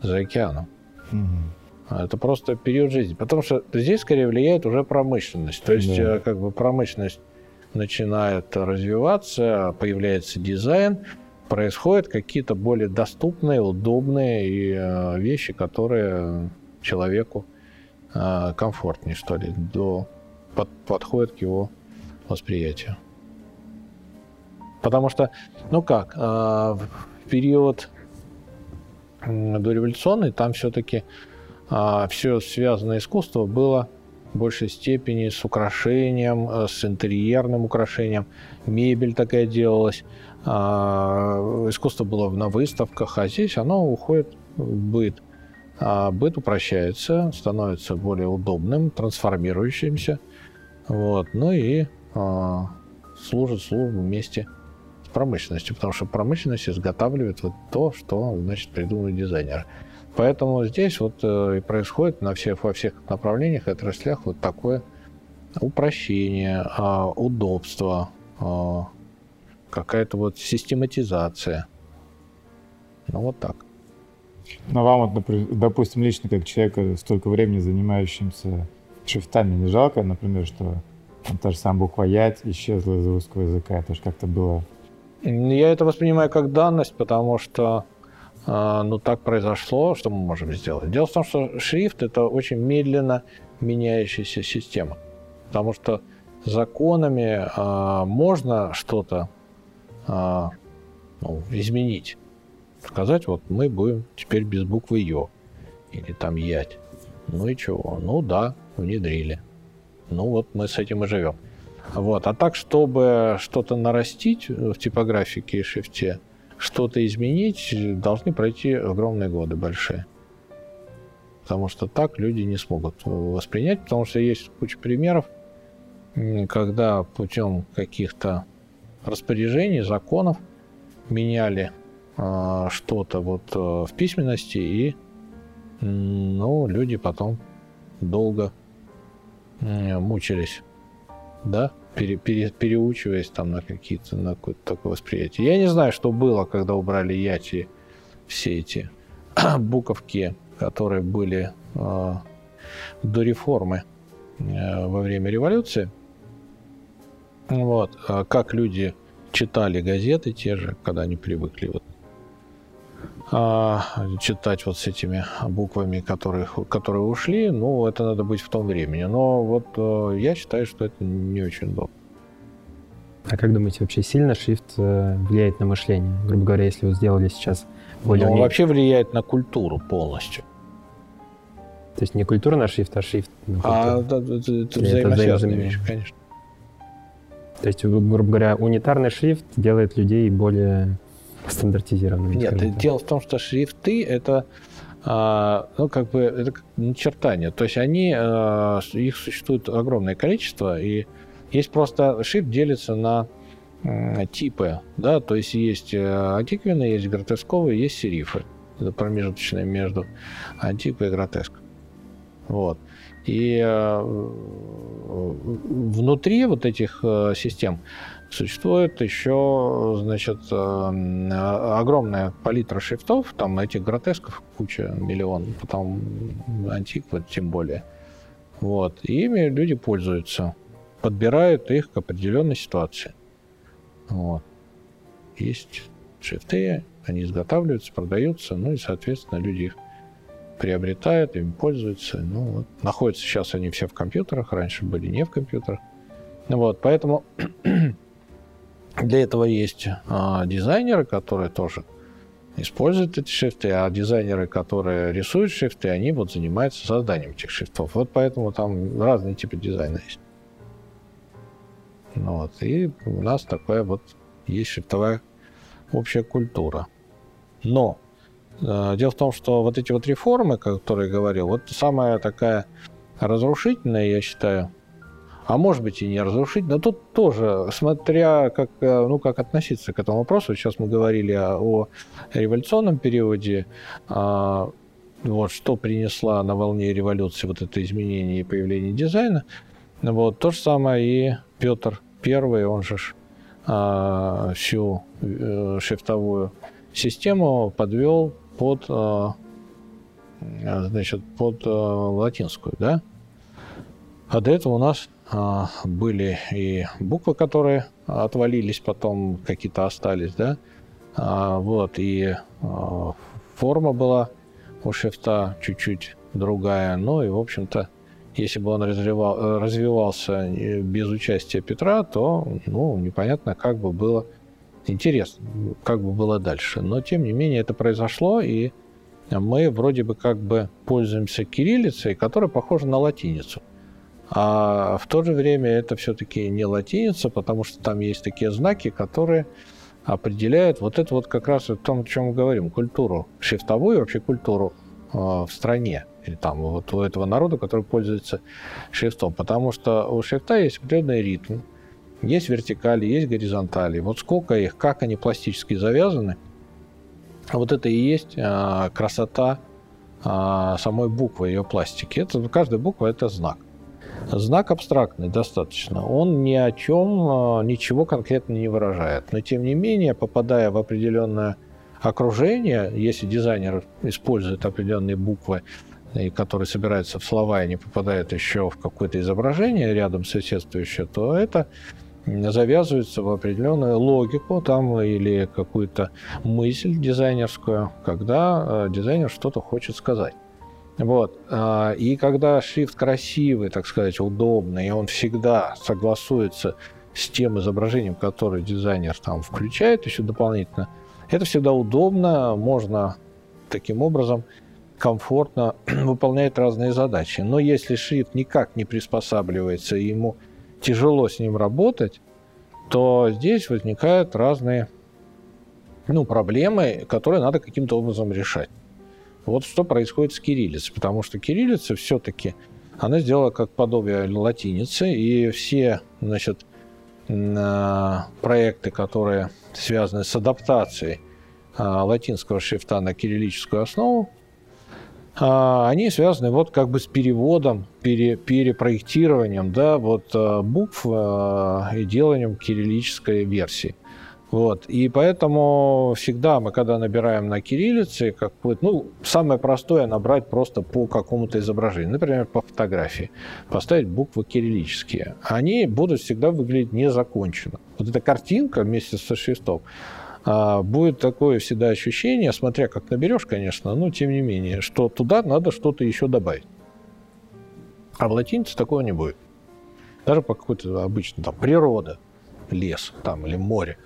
за океаном. Угу. Это просто период жизни. Потому что здесь скорее влияет уже промышленность. То есть, да. Э, как бы промышленность начинает развиваться, появляется дизайн, происходят какие-то более доступные, удобные и, э, вещи, которые человеку э, комфортнее, что ли, до, под, подходят к его восприятию. Потому что, ну как, э, в период дореволюционный там все-таки все связанное искусство было в большей степени с украшением, э, с интерьерным украшением. Мебель такая делалась. А, искусство было на выставках, а здесь оно уходит в быт. А быт упрощается, становится более удобным, трансформирующимся. Вот. Ну и а, служит службу вместе промышленностью, потому что промышленность изготавливает вот то, что значит придумывает дизайнер. Поэтому здесь вот э, и происходит на всех, во всех направлениях и отраслях вот такое упрощение, а, удобство, а, какая-то вот систематизация. Ну вот так. Но вам, вот, допустим, лично как человека, столько времени занимающимся шрифтами, не жалко, например, что там, та же самая буква «ять» исчезла из русского языка? Это же как-то было... Я это воспринимаю как данность, потому что а, ну, так произошло, что мы можем сделать? Дело в том, что шрифт – это очень медленно меняющаяся система. Потому что законами а, можно что-то а, ну, изменить. Сказать, вот мы будем теперь без буквы «ё» или там «ять». Ну и чего? Ну да, внедрили. Ну вот мы с этим и живем. Вот. А так, чтобы что-то нарастить в типографике и шрифте – что-то изменить, должны пройти огромные годы большие. Потому что так люди не смогут воспринять, потому что есть куча примеров, когда путем каких-то распоряжений, законов меняли э, что-то вот э, в письменности, и ну, люди потом долго э, мучились, да, пере, пере, переучиваясь там на какие-то, на какое-то такое восприятие. Я не знаю, что было, когда убрали яти все эти буковки, которые были э, до реформы э, во время революции. Вот. А как люди читали газеты те же, когда они привыкли вот читать вот с этими буквами, которые, которые ушли, ну, это надо быть в том времени. Но вот э, я считаю, что это не очень удобно. А как думаете, вообще сильно шрифт э, влияет на мышление? Грубо говоря, если вы сделали сейчас более... Ну, он вообще влияет на культуру полностью. То есть не культура на шрифт, а шрифт на А это, это, это взаимосвязанные вещи, конечно. То есть, грубо говоря, унитарный шрифт делает людей более стандартизированными. Нет, дело в том, что шрифты это а, ну, как бы, это начертания. То есть они, а, их существует огромное количество, и есть просто шрифт делится на типы, да, то есть есть э, антиквенные, есть гротесковые, есть серифы. Это промежуточное между антиквой и гротеск. Вот. И э, внутри вот этих э, систем Существует еще, значит, э, огромная палитра шрифтов, там этих гротесков куча, миллион, потом антик, вот тем более. Вот. И ими люди пользуются, подбирают их к определенной ситуации. Вот. Есть шрифты, они изготавливаются, продаются, ну и, соответственно, люди их приобретают, ими пользуются. Ну, вот. Находятся сейчас они все в компьютерах, раньше были не в компьютерах. Вот, поэтому Для этого есть а, дизайнеры, которые тоже используют эти шрифты, а дизайнеры, которые рисуют шрифты, они вот занимаются созданием этих шрифтов. Вот поэтому там разные типы дизайна есть. Ну вот. И у нас такая вот есть шрифтовая общая культура. Но э, дело в том, что вот эти вот реформы, которые я говорил, вот самая такая разрушительная, я считаю, а может быть и не разрушить. Но тут тоже, смотря как, э, ну, как относиться к этому вопросу, сейчас мы говорили о, революционном периоде, а, вот, что принесла на волне революции вот это изменение и появление дизайна. Вот, то же самое и Петр I, он же а, всю а, шрифтовую систему подвел под а, значит, под латинскую, да? А до этого у нас были и буквы, которые отвалились, потом какие-то остались, да? Вот, и форма была у шрифта чуть-чуть другая. Ну и, в общем-то, если бы он развивал, развивался без участия Петра, то, ну, непонятно, как бы было интересно, как бы было дальше. Но, тем не менее, это произошло, и мы вроде бы как бы пользуемся кириллицей, которая похожа на латиницу. А в то же время это все-таки не латиница, потому что там есть такие знаки, которые определяют вот это вот как раз о том, о чем мы говорим, культуру шрифтовую, вообще культуру э, в стране или там вот у этого народа, который пользуется шрифтом. Потому что у шрифта есть определенный ритм, есть вертикали, есть горизонтали. Вот сколько их, как они пластически завязаны, вот это и есть а, красота а, самой буквы, ее пластики. Это, каждая буква – это знак. Знак абстрактный достаточно. Он ни о чем, а, ничего конкретно не выражает. Но, тем не менее, попадая в определенное окружение, если дизайнер использует определенные буквы, и которые собираются в слова и не попадают еще в какое-то изображение рядом соседствующее, то это завязывается в определенную логику там или какую-то мысль дизайнерскую, когда э, дизайнер что-то хочет сказать. Вот. А, и когда шрифт красивый, так сказать, удобный, и он всегда согласуется с тем изображением, которое дизайнер там включает еще дополнительно, это всегда удобно, можно таким образом комфортно выполнять разные задачи. Но если шрифт никак не приспосабливается, и ему тяжело с ним работать, то здесь возникают разные ну, проблемы, которые надо каким-то образом решать. Вот что происходит с кириллицей, потому что кириллица все-таки, она сделала как подобие латиницы, и все, значит, проекты, которые связаны с адаптацией а, латинского шрифта на кириллическую основу, а, они связаны вот как бы с переводом, пере, перепроектированием да, вот, а, букв а, и деланием кириллической версии. Вот. И поэтому всегда мы, когда набираем на кириллице, как ну, самое простое набрать просто по какому-то изображению, например, по фотографии, поставить буквы кириллические. Они будут всегда выглядеть незаконченно. Вот эта картинка вместе со шрифтом, а, будет такое всегда ощущение, смотря как наберешь, конечно, но тем не менее, что туда надо что-то еще добавить. А в латинице такого не будет. Даже по какой-то обычной там природа, лес там или море.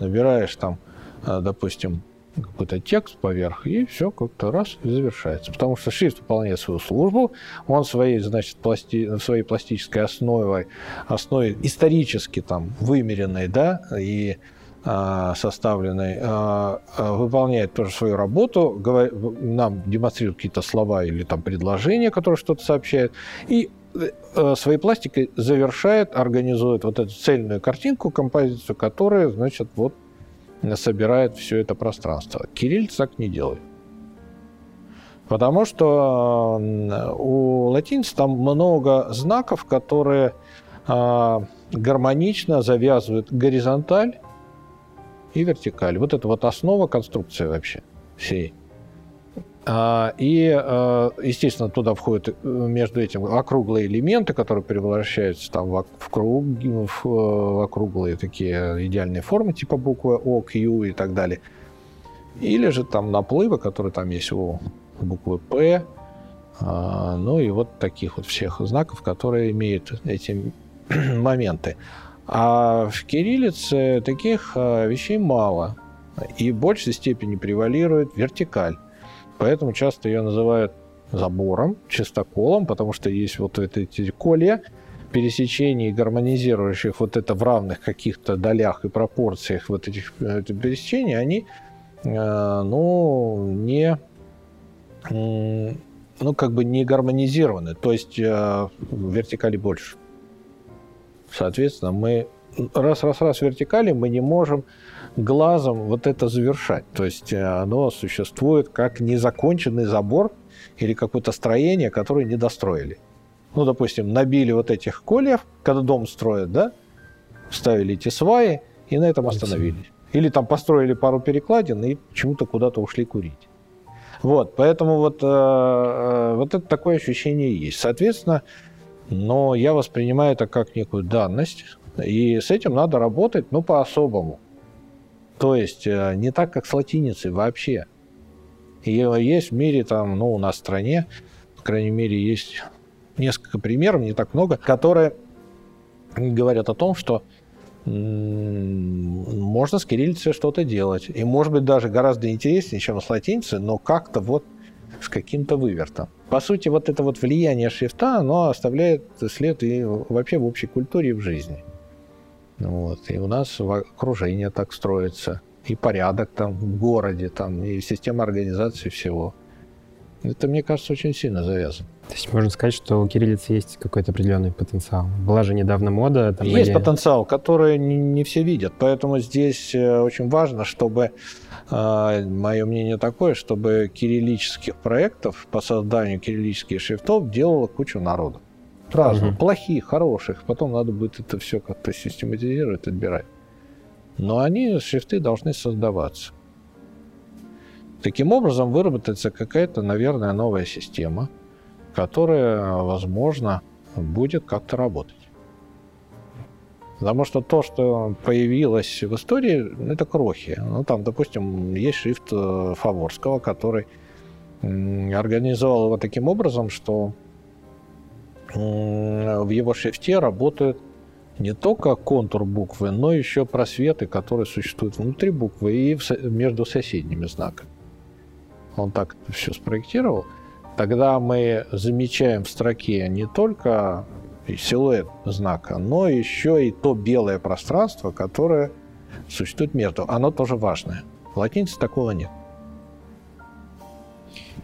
Набираешь там, а, допустим, какой-то текст поверх, и все как-то раз и завершается. Потому что шрифт выполняет свою службу, он своей, значит, пласти... своей пластической основой, основой исторически там вымеренной, да, и а, составленной, а, а, выполняет тоже свою работу, нам демонстрирует какие-то слова или там предложения, которые что-то сообщают, и э, своей пластикой завершает, организует вот эту цельную картинку, композицию, которая, значит, вот собирает все это пространство. Кирилл так не делает. Потому что у латинцев там много знаков, которые гармонично завязывают горизонталь и вертикаль. Вот это вот основа конструкции вообще всей. А, и, а, естественно, туда входят э, между этим округлые элементы, которые превращаются там в, круг, в, в округлые такие идеальные формы, типа буквы О, Q и так далее. Или же там наплывы, которые там есть у буквы П, а, ну и вот таких вот всех знаков, которые имеют эти моменты. А в кириллице таких вещей мало. И в большей степени превалирует вертикаль. Поэтому часто ее называют забором, чистоколом, потому что есть вот эти коле пересечений, гармонизирующих вот это в равных каких-то долях и пропорциях вот этих пересечений, они, а, ну, не, ну, как бы не гармонизированы. То есть а, вертикали больше. Соответственно, мы раз, раз, раз вертикали мы не можем глазом вот это завершать. То есть э, оно существует как незаконченный забор или какое-то строение, которое не достроили. Ну, допустим, набили вот этих кольев, когда дом строят, да, ставили эти сваи и на этом остановились. Или там построили пару перекладин и почему-то куда-то ушли курить. Вот, поэтому вот, э, э, вот это такое ощущение есть. Соответственно, но я воспринимаю это как некую данность, и с этим надо работать, ну, по-особому. То есть э, не так, как с латиницей вообще. И есть в мире, там, ну, у нас в стране, по крайней мере, есть несколько примеров, не так много, которые говорят о том, что можно с кириллицей что-то делать. И, может быть, даже гораздо интереснее, чем с латиницей, но как-то вот с каким-то вывертом. По сути, вот это вот влияние шрифта, оно оставляет след и вообще в общей культуре и в жизни. Вот. И у нас окружение так строится, и порядок там в городе, там, и система организации всего. Это, мне кажется, очень сильно завязано. То есть можно сказать, что у кириллицы есть какой-то определенный потенциал. Была же недавно мода. Там, есть или... потенциал, который не, не все видят. Поэтому здесь э, очень важно, чтобы, э, мое мнение такое, чтобы кириллических проектов по созданию кириллических шрифтов делала кучу народу. Разных, угу. плохих, хороших. Потом надо будет это все как-то систематизировать, отбирать. Но они, шрифты, должны создаваться. Таким образом, выработается какая-то, наверное, новая система – которая, возможно, будет как-то работать. Потому что то, что появилось в истории, это крохи. Ну, там, допустим, есть шрифт э, Фаворского, который организовал его таким образом, что в его шрифте работает не только контур буквы, но еще просветы, которые существуют внутри буквы и между соседними знаками. Он так все спроектировал – тогда мы замечаем в строке не только силуэт знака, но еще и то белое пространство, которое существует между. Оно тоже важное. В латинице такого нет.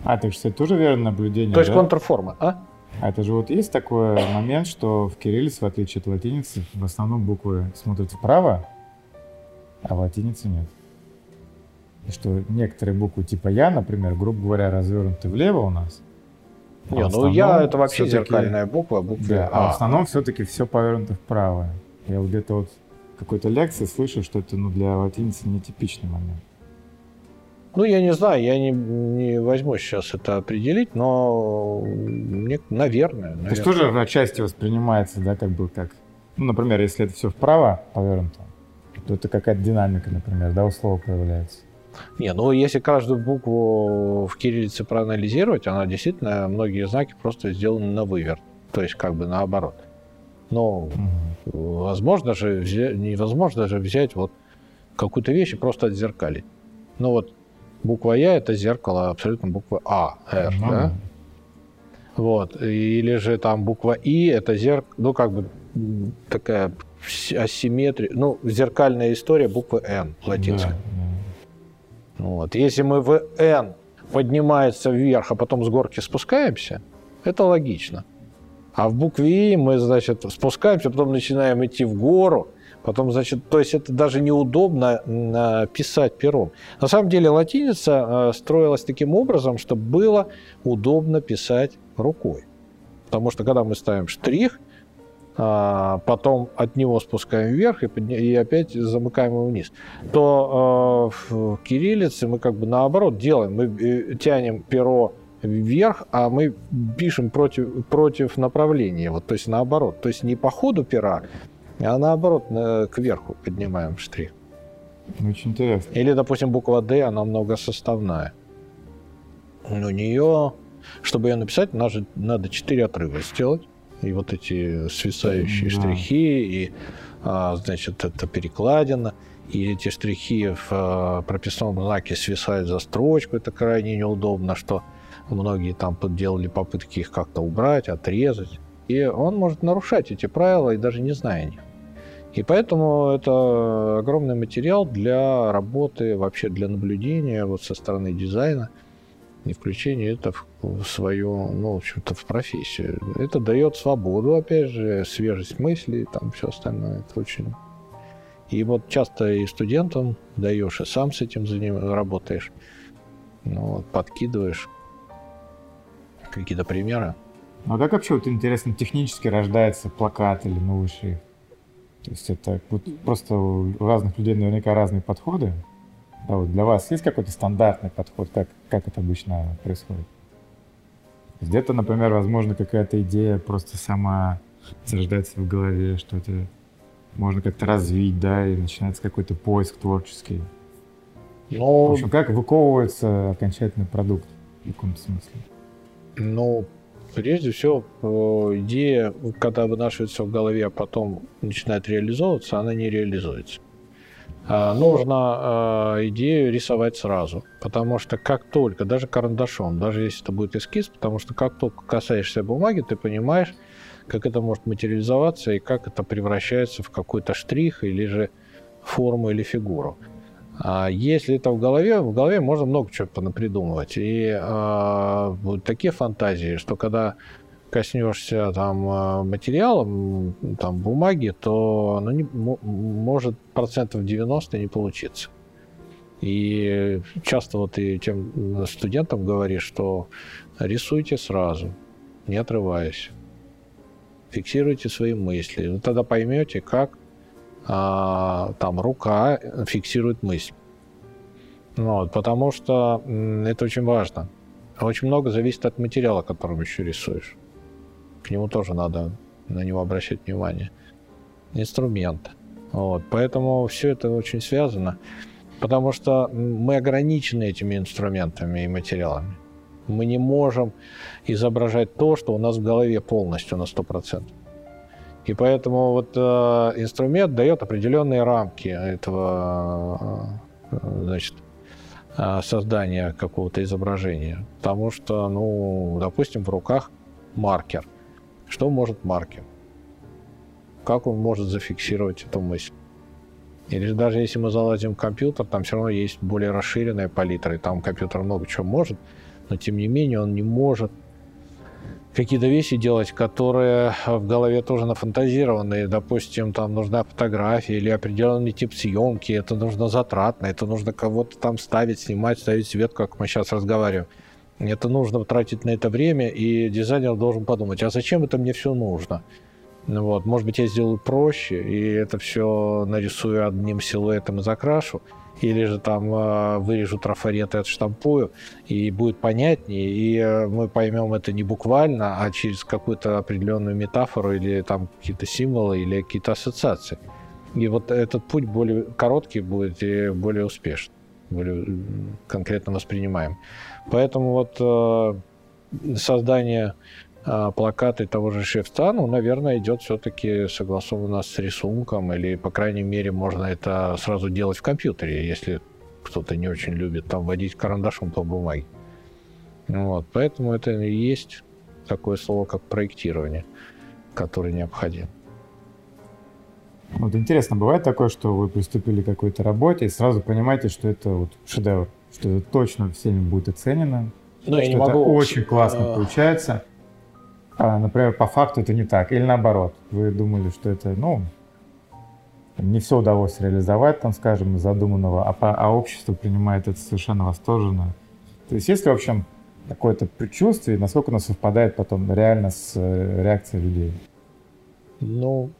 А, так что это тоже верное наблюдение, То есть да? контрформа, а? А это же вот есть такой момент, что в кириллице, в отличие от латиницы, в основном буквы смотрят вправо, а в латинице нет что некоторые буквы типа «я», например, грубо говоря, развернуты влево у нас. А Не, ну «я» — это вообще зеркальная буква, буква да, «а». А в основном все-таки все повернуто вправо. Я вот где-то вот в какой-то лекции слышу, что это ну, для латиницы нетипичный момент. Ну, я не знаю, я не, не возьму сейчас это определить, но мне, наверное, наверное. То есть тоже отчасти воспринимается, да, как бы как... Ну, например, если это все вправо повернуто, то это какая-то динамика, например, да, у слова проявляется. Не, ну если каждую букву в кириллице проанализировать, она действительно, многие знаки просто сделаны на выверт, то есть как бы наоборот. Но угу. возможно же невозможно же взять вот какую-то вещь и просто отзеркалить. Ну вот буква Я это зеркало абсолютно буквы А, Р, угу. да? Вот. Или же там буква И это зеркало, ну как бы такая асимметрия, ну зеркальная история буквы Н латинской. Да, да. Вот. Если мы в n поднимается вверх, а потом с горки спускаемся, это логично. А в букве И мы, значит, спускаемся, потом начинаем идти в гору, потом, значит, то есть это даже неудобно а, писать пером. На самом деле латиница а, строилась таким образом, чтобы было удобно писать рукой. Потому что когда мы ставим штрих – а, потом от него спускаем вверх и, опять замыкаем его вниз, то в кириллице мы как бы наоборот делаем, мы э, тянем перо вверх, а мы пишем против, против направления, вот, то есть наоборот, то есть не по ходу пера, а наоборот кверху поднимаем штрих. Очень интересно. Или, допустим, буква D, она многосоставная. У нее, чтобы ее написать, надо, надо 4 отрыва сделать и вот эти свисающие да. штрихи, и, а, значит, это перекладина, и эти штрихи в а, прописном знаке свисают за строчку, это крайне неудобно, что многие там делали попытки их как-то убрать, отрезать. И он может нарушать эти правила и даже не зная них. И поэтому это огромный материал для работы, вообще для наблюдения вот со стороны дизайна – и включение это в свою, ну, в общем-то, в профессию. Это дает свободу, опять же, свежесть мыслей, там все остальное. Это очень... И вот часто и студентам даешь, и сам с этим за ним работаешь. Ну, вот, подкидываешь какие-то примеры. Ну, а как вообще, вот интересно, технически рождается плакат или новый шрифт? То есть это вот просто у разных людей наверняка разные подходы Да, вот для вас есть какой-то стандартный подход, как, как это обычно происходит? Где-то, например, возможно, какая-то идея просто сама зарождается в голове, что это можно как-то развить, да, и начинается какой-то поиск творческий. Но... В общем, как выковывается окончательный продукт в каком-то смысле? Ну, прежде всего, э, идея, когда вынашивается в голове, а потом начинает реализовываться, она не реализуется. А, нужно э, идею рисовать сразу, потому что как только, даже карандашом, даже если это будет эскиз, потому что как только касаешься бумаги, ты понимаешь, как это может материализоваться и как это превращается в какой-то штрих или же форму или фигуру. А если это в голове, в голове можно много чего понапридумывать. И а, такие фантазии, что когда коснешься там а, материала, там бумаги, то оно не, может процентов 90 не получиться. И часто вот и тем студентам говоришь, что рисуйте сразу, не отрываясь. Фиксируйте свои мысли. Вы тогда поймете, как там рука фиксирует мысль. Вот, потому что это очень важно. Очень много зависит от материала, которым еще рисуешь. К нему тоже надо на него обращать внимание. Инструмент. Вот, поэтому все это очень связано. Потому что мы ограничены этими инструментами и материалами. Мы не можем изображать то, что у нас в голове полностью на 100%. И поэтому вот э, инструмент дает определенные рамки этого э, значит, э, создания какого-то изображения. Потому что, ну, допустим, в руках маркер. Что может маркер? Как он может зафиксировать эту мысль? Или даже если мы залазим в компьютер, там все равно есть более расширенная палитра, и там компьютер много чего может, но тем не менее он не может какие-то вещи делать, которые в голове тоже нафантазированы. Допустим, там нужна фотография или определенный тип съемки, это нужно затратно, это нужно кого-то там ставить, снимать, ставить свет, как мы сейчас разговариваем. Это нужно тратить на это время, и дизайнер должен подумать, а зачем это мне все нужно? Ну вот, может быть, я сделаю проще, и это все нарисую одним силуэтом и закрашу или же там э, вырежу трафарет и отштампую, и будет понятнее, и э, мы поймем это не буквально, а через какую-то определенную метафору или там какие-то символы или какие-то ассоциации. И вот этот путь более короткий будет и более успешный, более конкретно воспринимаем. Поэтому вот э, создание плакаты того же шрифта, ну, наверное, идет все-таки согласованно с рисунком, или, по крайней мере, можно это сразу делать в компьютере, если кто-то не очень любит там водить карандашом по бумаге. Вот, поэтому это и есть такое слово, как проектирование, которое необходимо. Вот интересно, бывает такое, что вы приступили к какой-то работе и сразу понимаете, что это вот шедевр, что это точно всеми будет оценено, ну, что я не это могу... очень классно а... получается. А, например, по факту это не так. Или наоборот, вы думали, что это, ну, не все удалось реализовать, там, скажем, задуманного, а, по, а общество принимает это совершенно восторженно. То есть есть ли, в общем, какое-то предчувствие, насколько оно совпадает потом реально с э, реакцией людей? Ну,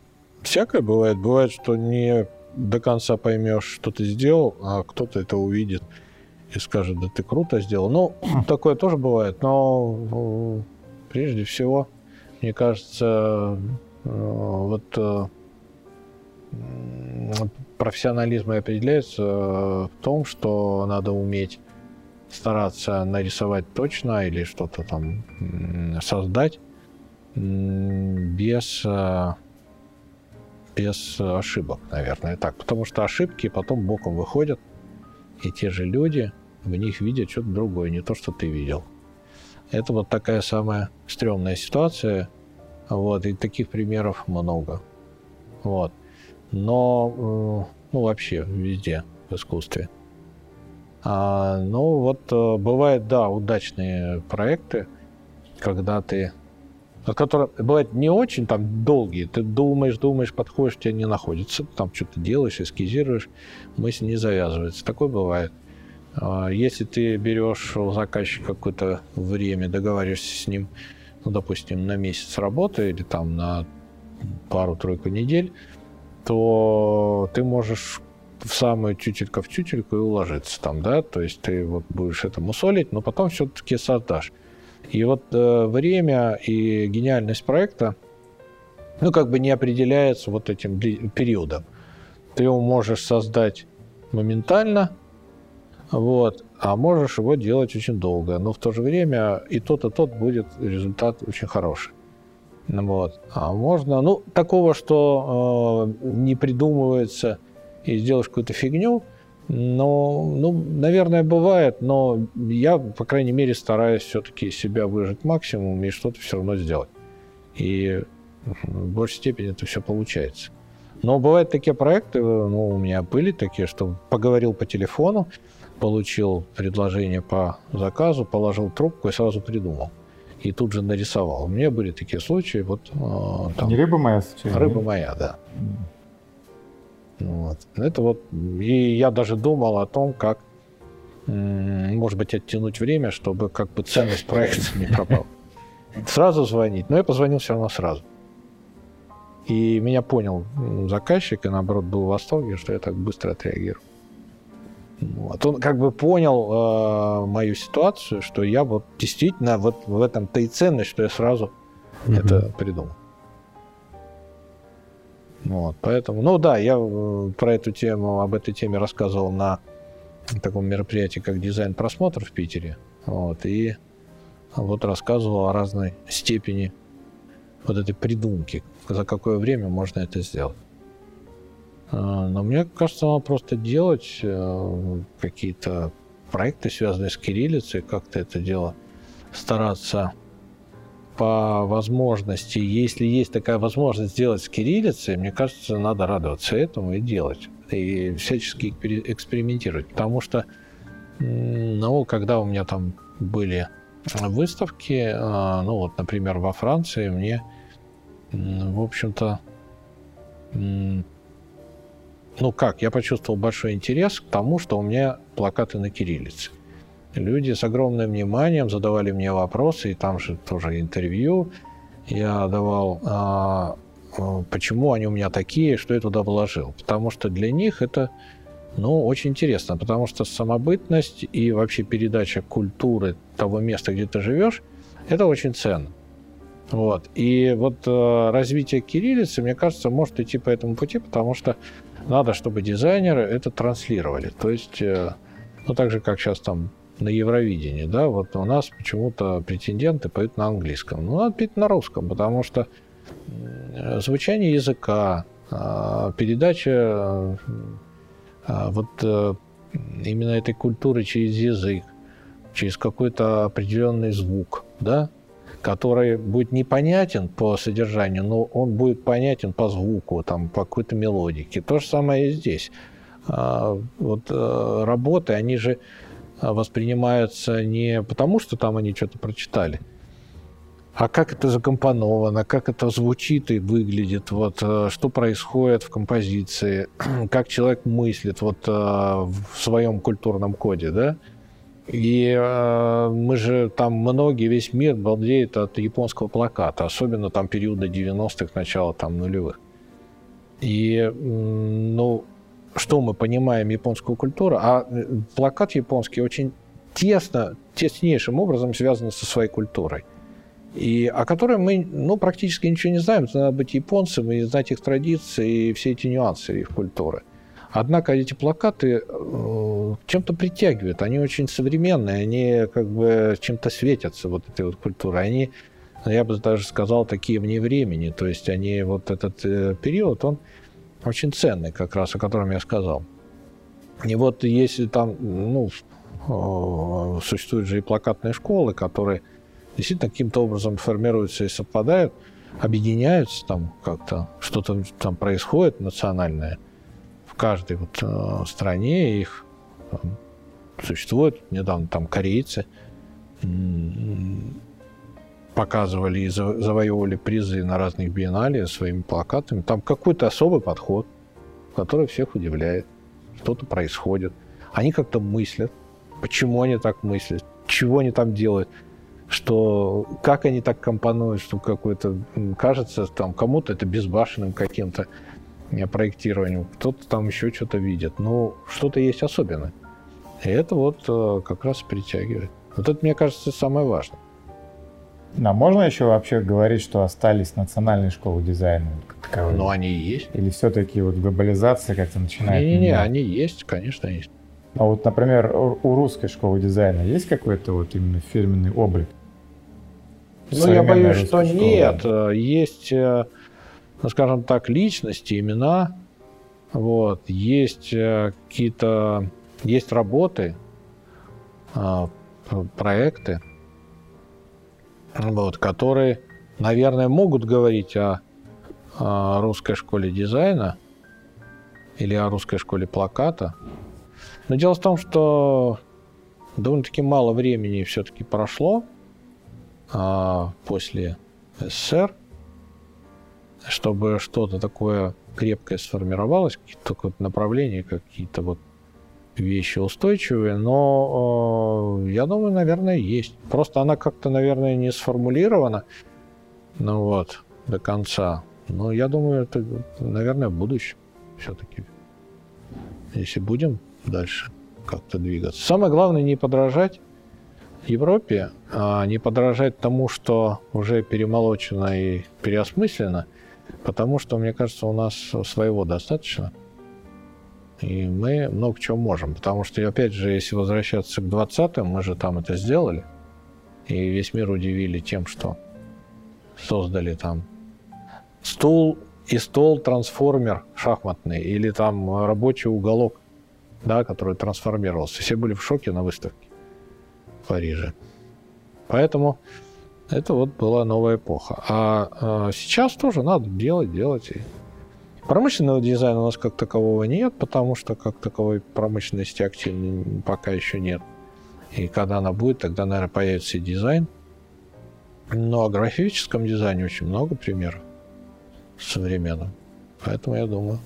всякое бывает. Бывает, что не до конца поймешь, что ты сделал, а кто-то это увидит и скажет, да ты круто сделал. Ну, такое тоже бывает, но Прежде всего, мне кажется, э, вот э, профессионализм определяется в том, что надо уметь стараться нарисовать точно или что-то там создать без, э, без ошибок, наверное, так. Потому что ошибки потом боком выходят, и те же люди в них видят что-то другое, не то, что ты видел. Это вот такая самая стрёмная ситуация. Вот, и таких примеров много. Вот. Но, э, ну, вообще, везде в искусстве. А, ну, вот э, бывают, да, удачные проекты, когда ты которые бывают не очень там долгие. Ты думаешь, думаешь, подходишь, тебя не находится. Там что-то делаешь, эскизируешь, мысль не завязывается. Такое бывает. А, если ты берешь у заказчика какое-то время, договариваешься с ним, ну, допустим, на месяц работы или там на пару-тройку недель, то ты можешь в самую тютелька в тютельку и уложиться там, да, то есть ты вот будешь это мусолить, но потом все-таки создашь. И вот э, время и гениальность проекта, ну, как бы не определяется вот этим периодом. Ты его можешь создать моментально, вот, а можешь его делать очень долго. Но в то же время и тот, и тот будет результат очень хороший. Вот. А можно, ну, такого, что э, не придумывается и сделаешь какую-то фигню, но, ну, наверное, бывает, но я, по крайней мере, стараюсь все-таки себя выжать максимум и что-то все равно сделать. И в большей степени это все получается. Но бывают такие проекты, ну, у меня были такие, что поговорил по телефону, получил предложение по заказу, положил трубку и сразу придумал. И тут же нарисовал. У меня были такие случаи. Вот, э, там, Не рыба моя случайно? Рыба моя, да. Вот. Это вот, и я даже думал о том, как, может быть, оттянуть время, чтобы как бы ценность проекта не пропала. Сразу звонить, но я позвонил все равно сразу. И меня понял заказчик, и наоборот был в восторге, что я так быстро отреагирую. Вот. Он как бы понял э, мою ситуацию, что я вот действительно вот в этом-то и ценность, что я сразу mm-hmm. это придумал. Вот, поэтому, ну да, я э, про эту тему, об этой теме рассказывал на таком мероприятии, как дизайн просмотр в Питере. Вот, и вот рассказывал о разной степени вот этой придумки, за какое время можно это сделать. А, но мне кажется, надо просто делать э, какие-то проекты, связанные с кириллицей, как-то это дело стараться по возможности, если есть такая возможность сделать с кириллицей, мне кажется, надо радоваться этому и делать. И всячески экспериментировать. Потому что, ну, когда у меня там были выставки, а, ну, вот, например, во Франции, мне, в общем-то, ну как, я почувствовал большой интерес к тому, что у меня плакаты на кириллице люди с огромным вниманием задавали мне вопросы, и там же тоже интервью я давал, а, а, почему они у меня такие, что я туда вложил. Потому что для них это ну, очень интересно, потому что самобытность и вообще передача культуры того места, где ты живешь, это очень ценно. Вот. И вот э, развитие кириллицы, мне кажется, может идти по этому пути, потому что надо, чтобы дизайнеры это транслировали. То есть, э, ну, так же, как сейчас там на Евровидении, да, вот у нас почему-то претенденты поют на английском. Ну, надо петь на русском, потому что звучание языка, а, передача а, вот э, именно этой культуры через язык, через какой-то определенный звук, да, который будет непонятен по содержанию, но он будет понятен по звуку, там, по какой-то мелодике. То же самое и здесь. А, вот э, работы, они же а, воспринимаются не потому, что там они что-то прочитали, а как это закомпоновано, как это звучит и выглядит, вот, э, что происходит в композиции, как человек мыслит вот, э, в своем культурном коде, да? И э, мы же там многие, весь мир балдеет от японского плаката, особенно там периода 90-х, начала там нулевых. И, ну, что мы понимаем японскую культуру, а э, плакат японский очень тесно, теснейшим образом связан со своей культурой. И о которой мы ну, практически ничего не знаем. Надо быть японцем и знать их традиции и все эти нюансы их культуры. Однако эти плакаты э, чем-то притягивают. Они очень современные, они как бы чем-то светятся, вот этой вот культурой. Они, я бы даже сказал, такие вне времени. То есть они, вот этот э, период, он очень ценный как раз, о котором я сказал. И вот если там, ну, существуют же и плакатные школы, которые действительно каким-то образом формируются и совпадают, объединяются там как-то, что-то там происходит национальное в каждой вот э, стране, их существует, недавно там корейцы показывали и завоевывали призы на разных биеннале своими плакатами. Там какой-то особый подход, который всех удивляет. Что-то происходит. Они как-то мыслят. Почему они так мыслят? Чего они там делают? Что, как они так компонуют, что какой-то, кажется, там, кому-то это безбашенным каким-то проектированием, кто-то там еще что-то видит. Но что-то есть особенное. И это вот э, как раз притягивает. Вот это, мне кажется, самое важное. А можно еще вообще говорить, что остались национальные школы дизайна? Ну, они и есть. Или все-таки вот глобализация как-то начинает? Не-не-не, они есть, конечно, есть. А вот, например, у русской школы дизайна есть какой-то вот именно фирменный облик? Ну, я боюсь, что школы? нет. Есть, э, ну, скажем так, личности, имена, вот, есть э, какие-то, есть работы, а, проекты, вот, которые, наверное, могут говорить о, о русской школе дизайна или о русской школе плаката. Но дело в том, что довольно-таки мало времени все-таки прошло а, после СССР, чтобы что-то такое крепкое сформировалось, какие-то вот направления, какие-то вот вещи устойчивые, но э, я думаю, наверное, есть. Просто она как-то, наверное, не сформулирована, ну вот, до конца. Но я думаю, это, наверное, в будущем все-таки, если будем дальше как-то двигаться. Самое главное не подражать Европе, а не подражать тому, что уже перемолочено и переосмыслено, потому что, мне кажется, у нас своего достаточно. И мы много чего можем. Потому что, опять же, если возвращаться к 20-м, мы же там это сделали. И весь мир удивили тем, что создали там стул и стол трансформер шахматный или там рабочий уголок, да, который трансформировался. Все были в шоке на выставке в Париже. Поэтому это вот была новая эпоха. А, а сейчас тоже надо делать, делать. И Промышленного дизайна у нас как такового нет, потому что как таковой промышленности активной пока еще нет. И когда она будет, тогда, наверное, появится и дизайн. Но о графическом дизайне очень много примеров современном. Поэтому я думаю.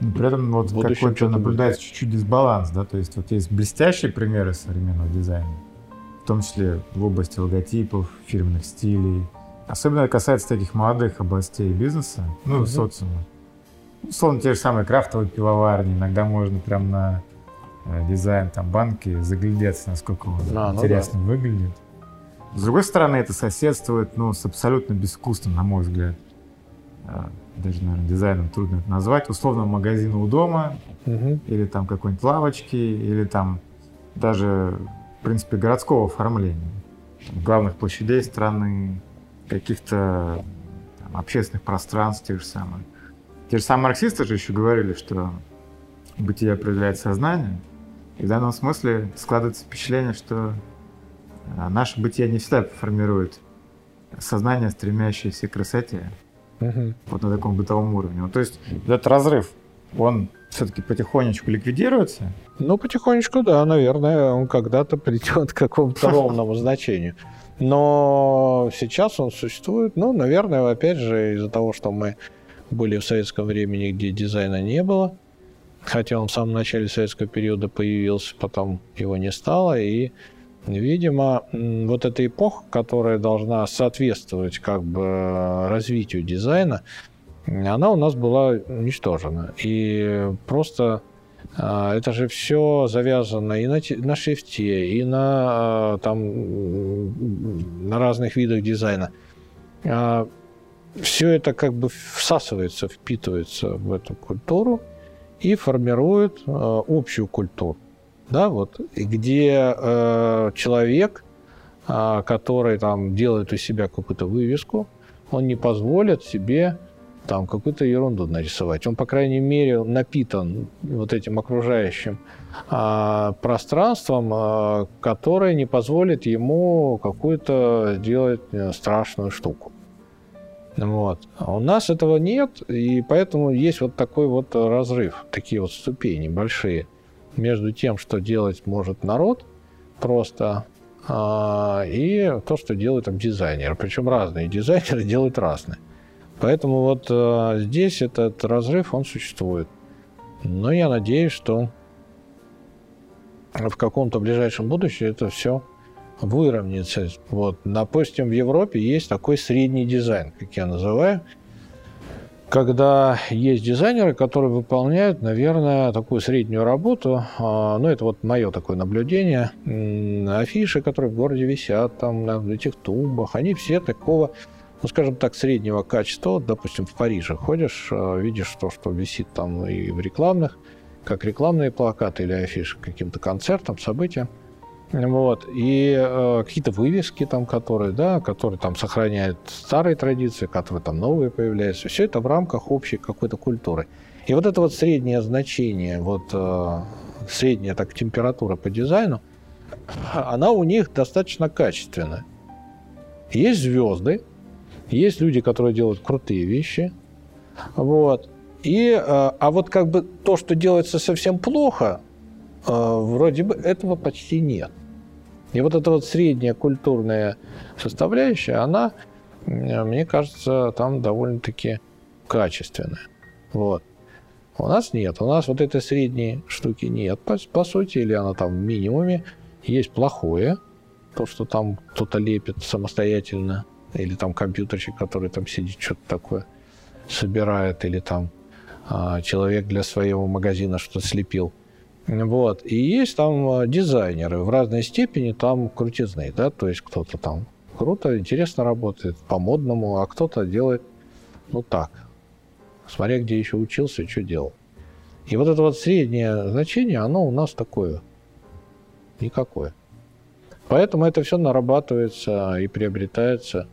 При этом вот какой-то наблюдается чуть-чуть дисбаланс, да, то есть вот есть блестящие примеры современного дизайна, в том числе в области логотипов, фирменных стилей, Особенно это касается таких молодых областей бизнеса, ну, угу. социума. Условно, те же самые крафтовые пивоварни. Иногда можно прям на э, дизайн там банки заглядеться, насколько он а, интересно ну да. выглядит. С другой стороны, это соседствует ну, с абсолютно безвкусным, на мой взгляд. Э, даже, наверное, дизайном трудно это назвать. Условно, магазина у дома, угу. или там какой-нибудь лавочки, или там даже, принципе, городского оформления. Главных площадей страны, каких-то там, общественных пространств, те же самые. Те же самые марксисты же еще говорили, что бытие определяет сознание. И в данном смысле складывается впечатление, что а, наше бытие не всегда формирует сознание, стремящееся к красоте. Угу. Вот на таком бытовом уровне. Ну, то есть этот разрыв, он все-таки потихонечку ликвидируется? Ну, потихонечку, да, наверное, он когда-то придет к какому-то ровному значению. Но сейчас он существует, ну, наверное, опять же, из-за того, что мы были в советском времени, где дизайна не было, хотя он в самом начале советского периода появился, потом его не стало, и, видимо, вот эта эпоха, которая должна соответствовать как бы развитию дизайна, она у нас была уничтожена. И просто а, это же все завязано и на, на шрифте, и на, а, там, на разных видах дизайна. А, все это как бы всасывается, впитывается в эту культуру и формирует общую культуру. Да, вот, где человек, который там делает у себя какую-то вывеску, он не позволит себе там какую-то ерунду нарисовать. Он, по крайней мере, напитан вот этим окружающим а, пространством, а, которое не позволит ему какую-то сделать э, страшную штуку. Вот. А у нас этого нет, и поэтому есть вот такой вот разрыв, такие вот ступени большие между тем, что делать может народ просто, а, и то, что делают там дизайнеры. Причем разные дизайнеры делают разные. Поэтому вот э, здесь этот разрыв, он существует. Но я надеюсь, что в каком-то ближайшем будущем это все выровняется. Вот. Допустим, в Европе есть такой средний дизайн, как я называю. когда есть дизайнеры, которые выполняют, наверное, такую среднюю работу. А, ну, это вот мое такое наблюдение. Афиши, которые в городе висят, там, на этих тумбах, они все такого, ну, скажем так, среднего качества. Вот, допустим, в Париже ходишь, а, видишь то, что висит там и в рекламных, как рекламные плакаты или афиши каким-то концертам, событиям. Вот. И э, какие-то вывески там, которые, да, которые там сохраняют старые традиции, которые там новые появляются. Все это в рамках общей какой-то культуры. И вот это вот среднее значение, вот э, средняя так температура по дизайну, она у них достаточно качественная. Есть звезды, есть люди, которые делают крутые вещи, вот. И, э, а вот как бы то, что делается совсем плохо, а, вроде бы этого почти нет. И вот эта вот средняя культурная составляющая, она, мне кажется, там довольно-таки качественная. Вот. У нас нет. У нас вот этой средней штуки нет, по, по сути, или она там в минимуме. Есть плохое, то, что там кто-то лепит самостоятельно, или там компьютерщик, который там сидит, что-то такое собирает, или там а, человек для своего магазина что-то слепил – вот. И есть там а, дизайнеры в разной степени, там крутизны, да, то есть кто-то там круто, интересно работает, по-модному, а кто-то делает, ну так, смотря где еще учился и что делал. И вот это вот среднее значение, оно у нас такое, никакое. Поэтому это все нарабатывается и приобретается,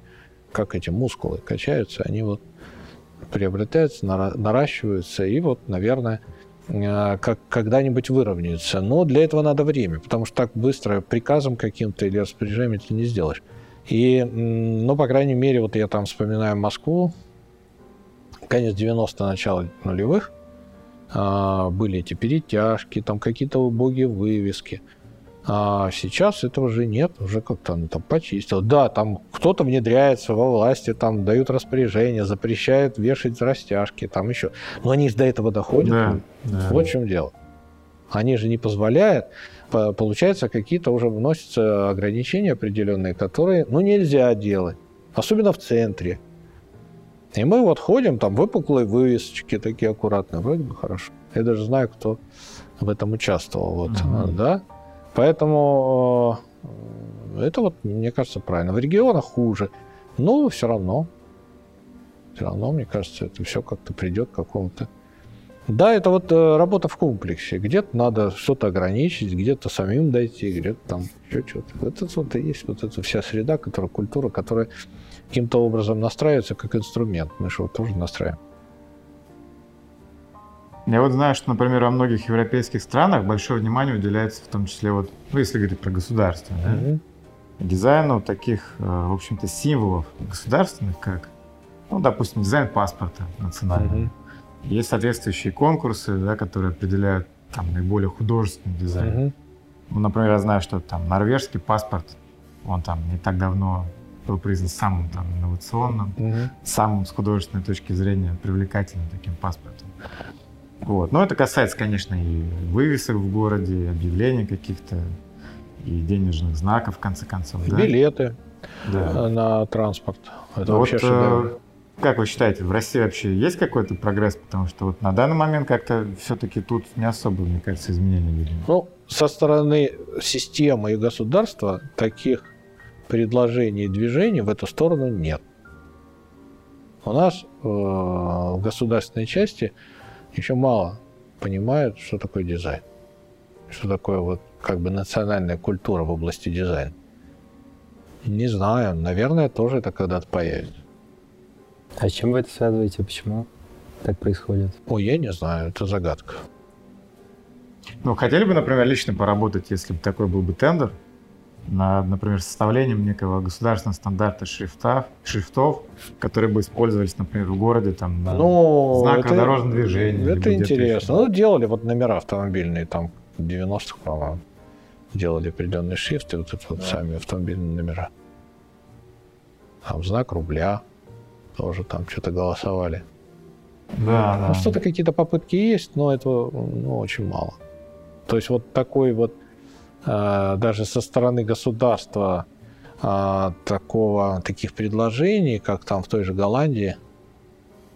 как эти мускулы качаются, они вот приобретаются, наращиваются, и вот, наверное, Э, как когда-нибудь выровняются. Но для этого надо время, потому что так быстро приказом каким-то или распоряжением это не сделаешь. И, ну, по крайней мере, вот я там вспоминаю Москву, конец 90-х, начало нулевых, а, были эти перетяжки, там какие-то убогие вывески – а сейчас этого же нет, уже как-то оно там почистил. Да, там кто-то внедряется во власти, там дают распоряжения, запрещают вешать растяжки, там еще. Но они же до этого доходят. Да, да. Вот в чем дело. Они же не позволяют. Получается, какие-то уже вносятся ограничения определенные, которые, ну, нельзя делать. Особенно в центре. И мы вот ходим, там выпуклые вывесочки такие аккуратные, вроде бы хорошо. Я даже знаю, кто в этом участвовал. Вот, mm да? Поэтому э, это вот, мне кажется, правильно. В регионах хуже, но все равно, все равно, мне кажется, это все как-то придет к какому-то... Да, это вот э, работа в комплексе. Где-то надо что-то ограничить, где-то самим дойти, где-то там еще что-то. Это вот и есть вот эта вся среда, которая культура, которая каким-то образом настраивается как инструмент. Мы же его тоже настраиваем. Я вот знаю, что, например, во многих европейских странах большое внимание уделяется в том числе, вот, ну, если говорить про государство, да, mm-hmm. дизайну таких, э, в общем-то, символов государственных, как, ну, допустим, дизайн паспорта национального. Mm-hmm. Есть соответствующие конкурсы, да, которые определяют там наиболее художественный дизайн. Mm-hmm. Ну, например, я знаю, что там норвежский паспорт, он там не так давно был признан самым там инновационным, mm-hmm. самым с художественной точки зрения привлекательным таким паспортом. Вот. Но это касается, конечно, и вывесок в городе, и объявлений каких-то, и денежных знаков, в конце концов. Да? Билеты да. на транспорт. Это вот, вообще шедевр. Как вы считаете, в России вообще есть какой-то прогресс? Потому что вот на данный момент как-то все-таки тут не особо, мне кажется, изменения видно. Ну, со стороны системы и государства таких предложений и движений в эту сторону нет. У нас э, в государственной части еще мало понимают, что такое дизайн. Что такое вот как бы национальная культура в области дизайна. Не знаю, наверное, тоже это когда-то появится. А с чем вы это связываете? Почему так происходит? Ой, я не знаю, это загадка. Ну, хотели бы, например, лично поработать, если бы такой был бы тендер, над, например, составлением некого государственного стандарта шрифтов, шрифтов, которые бы использовались, например, в городе, там, на ну, знаках это, дорожного движения. Это интересно. Ну, делали вот номера автомобильные, там, в 90-х, по-моему, делали определенные шрифты, вот это вот да. сами автомобильные номера. Там знак рубля, тоже там что-то голосовали. Да, ну, да. Что-то какие-то попытки есть, но этого ну, очень мало. То есть вот такой вот даже со стороны государства э, такого, таких предложений, как там в той же Голландии,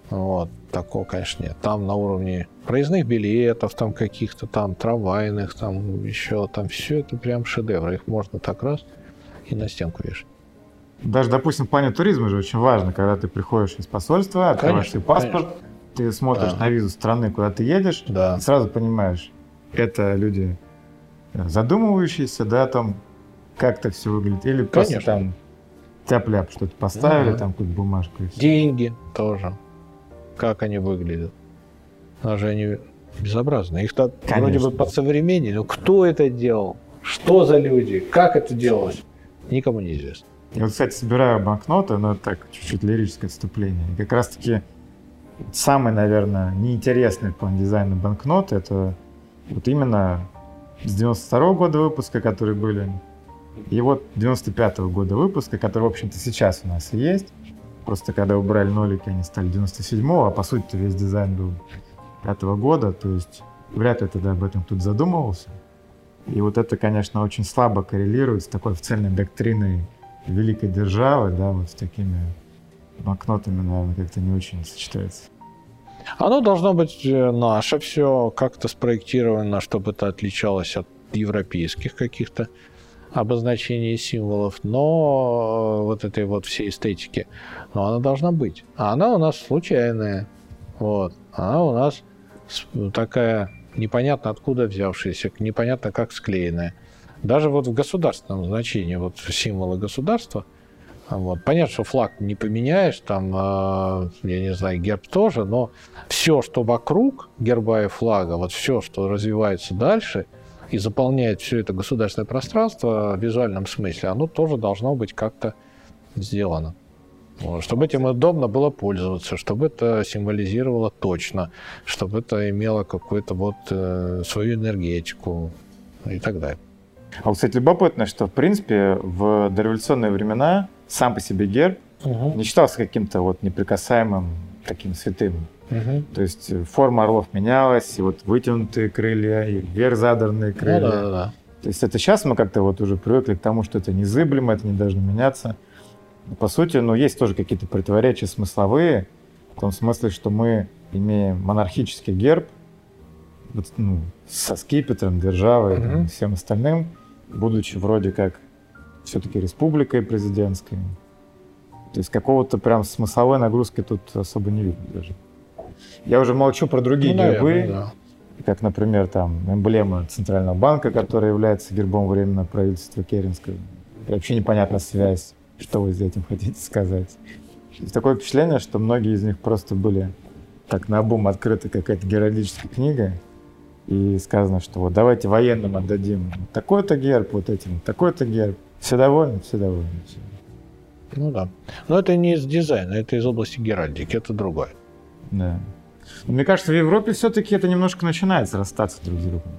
Вот, такого, конечно, нет. Там на уровне проездных билетов, там каких-то там трамвайных, там еще, там все это прям шедевры. Их можно так раз и на стенку вешать. Даже, допустим, в плане туризма же очень важно, когда ты приходишь из посольства, открываешь свой паспорт, конечно. ты смотришь да. на визу страны, куда ты едешь, да. и сразу понимаешь, это люди задумывающиеся, да, там, как это все выглядит, или конечно. просто там тяп-ляп что-то поставили, ага. там какую-то бумажку. И все. Деньги тоже. Как они выглядят. Даже они безобразны. Их -то вроде бы под современнее, но кто это делал? Что за люди? Как это делалось? Никому не известно. Я вот, кстати, собираю банкноты, но так, чуть-чуть лирическое отступление. И как раз-таки самый, наверное, неинтересный план дизайна банкноты это вот именно с 92 -го года выпуска, которые были, и вот 95 -го года выпуска, который, в общем-то, сейчас у нас и есть. Просто когда убрали нолики, они стали 97-го, а по сути весь дизайн был 5 -го года, то есть вряд ли тогда об этом тут задумывался. И вот это, конечно, очень слабо коррелирует с такой официальной доктриной великой державы, да, вот с такими банкнотами, наверное, как-то не очень сочетается. Оно должно быть э, наше все, как-то спроектировано, чтобы это отличалось от европейских каких-то обозначений символов, но э, вот этой вот всей эстетики, но она должна быть. А она у нас случайная. Вот. Она у нас такая непонятно откуда взявшаяся, непонятно как склеенная. Даже вот в государственном значении, вот символы государства, вот. Понятно, что флаг не поменяешь, там, э, я не знаю, герб тоже, но все, что вокруг герба и флага, вот все, что развивается дальше и заполняет все это государственное пространство в визуальном смысле, оно тоже должно быть как-то сделано. Вот, чтобы этим удобно было пользоваться, чтобы это символизировало точно, чтобы это имело какую-то вот э, свою энергетику и так далее. А вот, кстати, любопытно, что, в принципе, в дореволюционные времена сам по себе герб угу. не считался каким-то вот неприкасаемым таким святым. Угу. То есть э, форма орлов менялась, и вот вытянутые крылья, и вверх задранные ну крылья. Ну, да, да, да. То есть это сейчас мы как-то вот уже привыкли к тому, что это незыблемо, это не должно меняться. По сути, ну, есть тоже какие-то противоречия смысловые, в том смысле, что мы имеем монархический герб, ну, со скипетром, державой, угу. там, всем остальным, будучи вроде как все-таки республикой президентской. То есть какого-то прям смысловой нагрузки тут особо не видно даже. Я уже молчу про другие ну, гербы, наверное, да. как, например, там эмблема Центрального банка, которая является гербом временного правительства Керенского. вообще непонятна связь, что вы с этим хотите сказать. Есть такое впечатление, что многие из них просто были так на обум открыта какая-то геральдическая книга, и сказано, что вот давайте военным отдадим такой-то герб, вот этим такой-то герб. Все довольны? Все довольны. Ну да. Но это не из дизайна, это из области геральдики, это другое. Да. мне кажется, в Европе все-таки это немножко начинает расстаться друг с другом.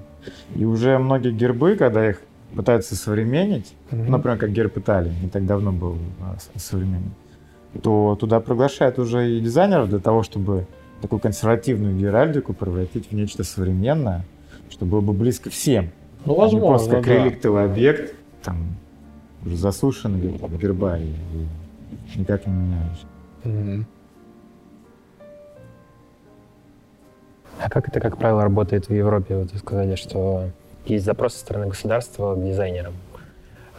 И уже многие гербы, когда их пытаются современнить, mm-hmm. например, как герб Италии, не так давно был современный, то туда приглашают уже и дизайнеров для того, чтобы такую консервативную геральдику превратить в нечто современное, что было бы близко всем. Ну, возможно, а не просто как да. реликтовый объект, там, уже засушенный герба и, и никак не меняешь. Угу. А как это, как правило, работает в Европе? Вот вы сказали, что есть запрос со стороны государства к дизайнерам.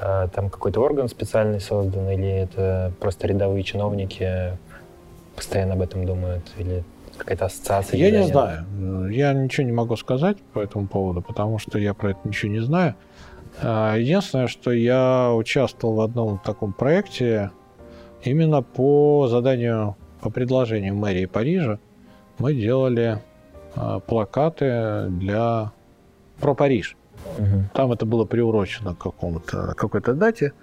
А там какой-то орган специальный создан, или это просто рядовые чиновники постоянно об этом думают, или какая-то ассоциация? Я не знаю. Я ничего не могу сказать по этому поводу, потому что я про это ничего не знаю. А, единственное, что я участвовал в одном таком проекте именно по заданию, по предложению мэрии Парижа. Мы делали а, плакаты для про Париж. Угу. Там это было приурочено к какому-то какой-то дате.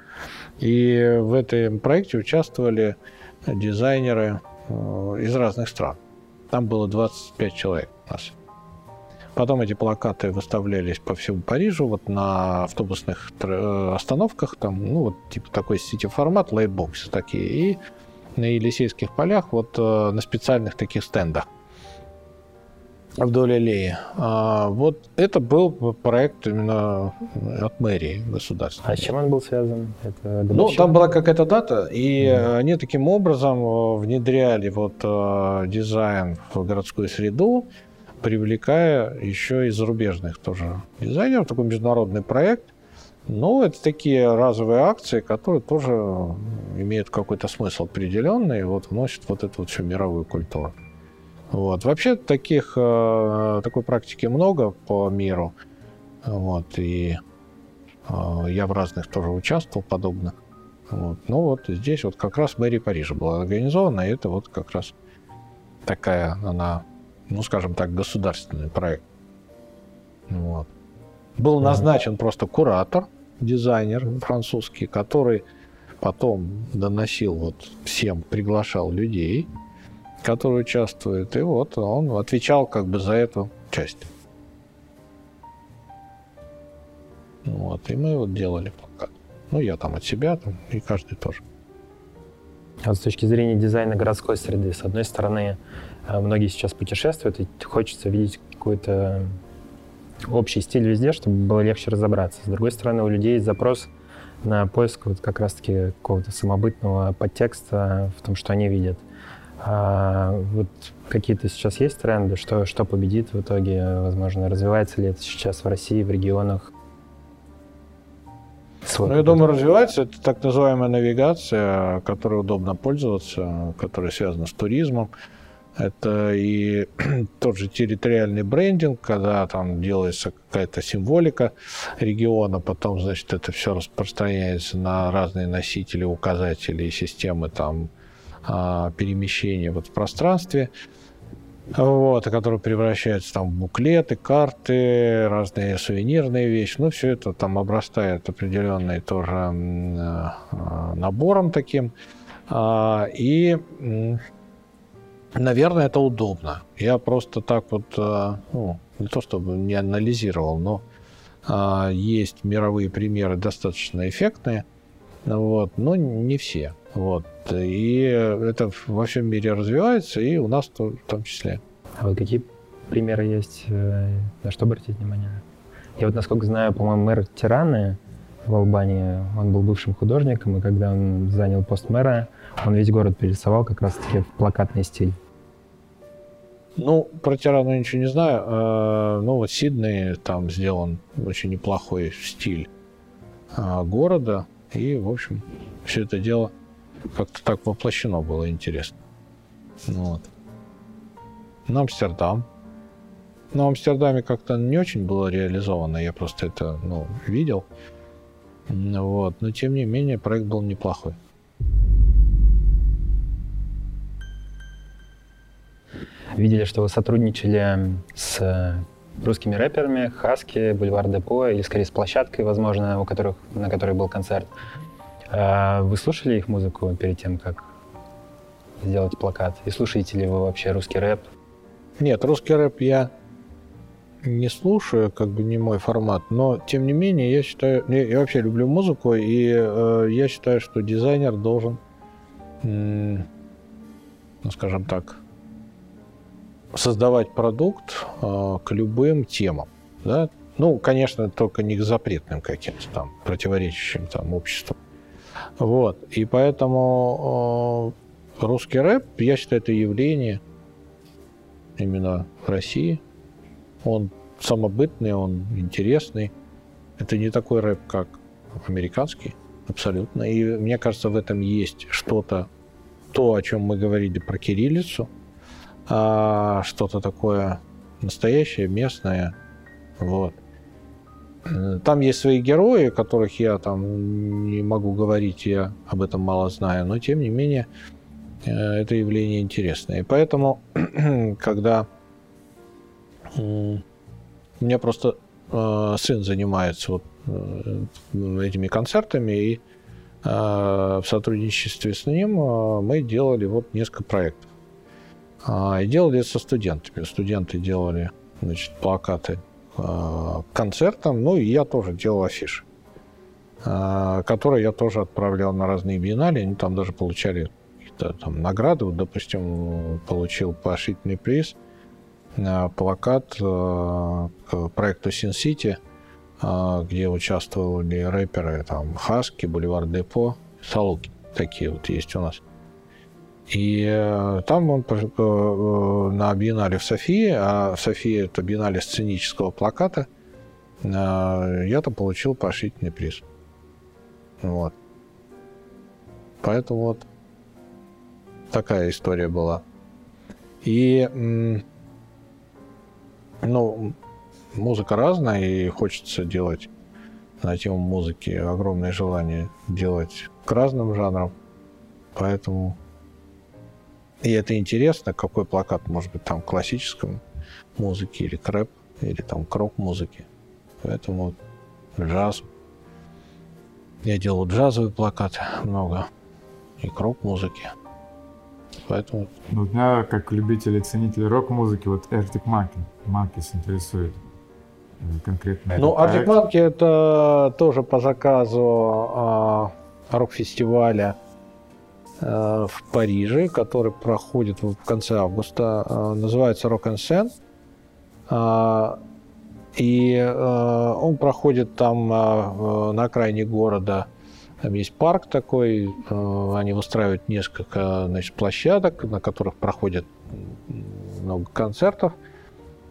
И в этом проекте участвовали дизайнеры э, из разных стран. Там было 25 человек у нас. Потом эти плакаты выставлялись по всему Парижу, вот на автобусных э, остановках, там, ну, вот типа такой сити-формат, лайтбоксы такие, и на Елисейских полях, вот э, на специальных таких стендах. Вдоль аллеи. А, вот это был проект именно от мэрии государства. А с чем он был связан? Это ну, там была какая-то дата, и mm. они таким образом э, внедряли вот дизайн в городскую среду, привлекая еще и зарубежных тоже дизайнеров, такой международный проект. Ну, это такие разовые акции, которые тоже имеют какой-то смысл определенный, вот вносят вот эту вот всю мировую культуру. Вот. Вообще таких, э, такой практики много по миру. Вот. И э, я в разных тоже участвовал подобно. Вот. Ну вот здесь вот как раз мэрия Парижа была организована, и это вот как раз такая она, ну скажем так, государственный проект. Вот. Был назначен просто куратор, дизайнер французский, который потом доносил вот всем, приглашал людей, которые участвуют, и вот он отвечал как бы за эту часть. Вот, и мы вот делали плакат. Ну, я там от себя, там, и каждый тоже. А с точки зрения дизайна городской среды, с одной стороны, многие сейчас путешествуют, и хочется видеть какой-то общий стиль везде, чтобы было легче разобраться. С другой стороны, у людей есть запрос на поиск вот как раз-таки какого-то самобытного подтекста в том, что они видят. А вот какие-то сейчас есть тренды, что, что победит в итоге, возможно, развивается ли это сейчас в России, в регионах? Ну, я думаю, развивается. Это так называемая навигация, которой удобно пользоваться, которая связана с туризмом. Это и тот же территориальный брендинг, когда там делается какая-то символика региона, потом, значит, это все распространяется на разные носители, указатели и системы там а, перемещения вот в пространстве, вот, которые превращаются там в буклеты, карты, разные сувенирные вещи. Ну, все это там обрастает определенной тоже а, набором таким. А, и, наверное, это удобно. Я просто так вот, ну, не то чтобы не анализировал, но есть мировые примеры достаточно эффектные, вот, но не все. Вот. И это во всем мире развивается, и у нас в том числе. А вот какие примеры есть, э, на что обратить внимание? Я вот, насколько знаю, по-моему, мэр Тираны в Албании, он был бывшим художником, и когда он занял пост мэра, он весь город перерисовал как раз-таки в плакатный стиль. Ну, про Тирану ничего не знаю. Э, ну, вот Сидней, там сделан очень неплохой стиль э, города. И, в общем, все это дело как-то так воплощено было интересно. Ну вот. На Амстердам. На Амстердаме как-то не очень было реализовано, я просто это ну, видел. Вот. Но тем не менее проект был неплохой. Видели, что вы сотрудничали с русскими рэперами, Хаски, Бульвар Депо, или скорее с площадкой, возможно, у которых, на которой был концерт. А вы слушали их музыку перед тем, как сделать плакат? И слушаете ли вы вообще русский рэп? Нет, русский рэп я не слушаю, как бы не мой формат, но тем не менее я считаю, я, вообще люблю музыку, и э, я считаю, что дизайнер должен, ну скажем так, создавать продукт э, к любым темам, да, ну, конечно, только не к запретным каким-то там, противоречащим там обществу. Вот. И поэтому э, русский рэп, я считаю, это явление именно в России. Он самобытный, он интересный. Это не такой рэп, как американский, абсолютно. И мне кажется, в этом есть что-то, то, о чем мы говорили про кириллицу, а что-то такое настоящее, местное. Вот. Там есть свои герои, которых я там не могу говорить, я об этом мало знаю, но тем не менее э, это явление интересное. И поэтому, когда у меня просто э, сын занимается вот э, этими концертами, и в сотрудничестве с ним мы делали вот несколько проектов. А, и делали это со студентами. Студенты делали значит, плакаты Э, концертам, ну и я тоже делал афиши, э, которые я тоже отправлял на разные биеннале, они там даже получали какие-то там награды, вот, допустим, получил поощрительный приз плакат к проекту City, где участвовали рэперы там Хаски, Боливар Депо, Салуки. Такие вот есть у нас. И там он на биеннале в Софии, а София это биеннале сценического плаката, я там получил поощрительный приз. Вот. Поэтому вот такая история была. И, ну, музыка разная, и хочется делать на тему музыки огромное желание делать к разным жанрам. Поэтому и это интересно, какой плакат может быть там классическом музыке или крэп, или там крок музыки. Поэтому джаз. Я делал джазовый плакат много и крок музыки. Поэтому... Ну, меня, как любитель и ценитель рок-музыки, вот Arctic Monkey, Monkeys интересует э, конкретно. Ну, Arctic Monkey это тоже по заказу а, рок-фестиваля в Париже, который проходит в конце августа. А, называется Rock and Sen. А, и а, он проходит там на окраине города там есть парк такой, э, они выстраивают несколько значит, площадок, на которых проходят много концертов.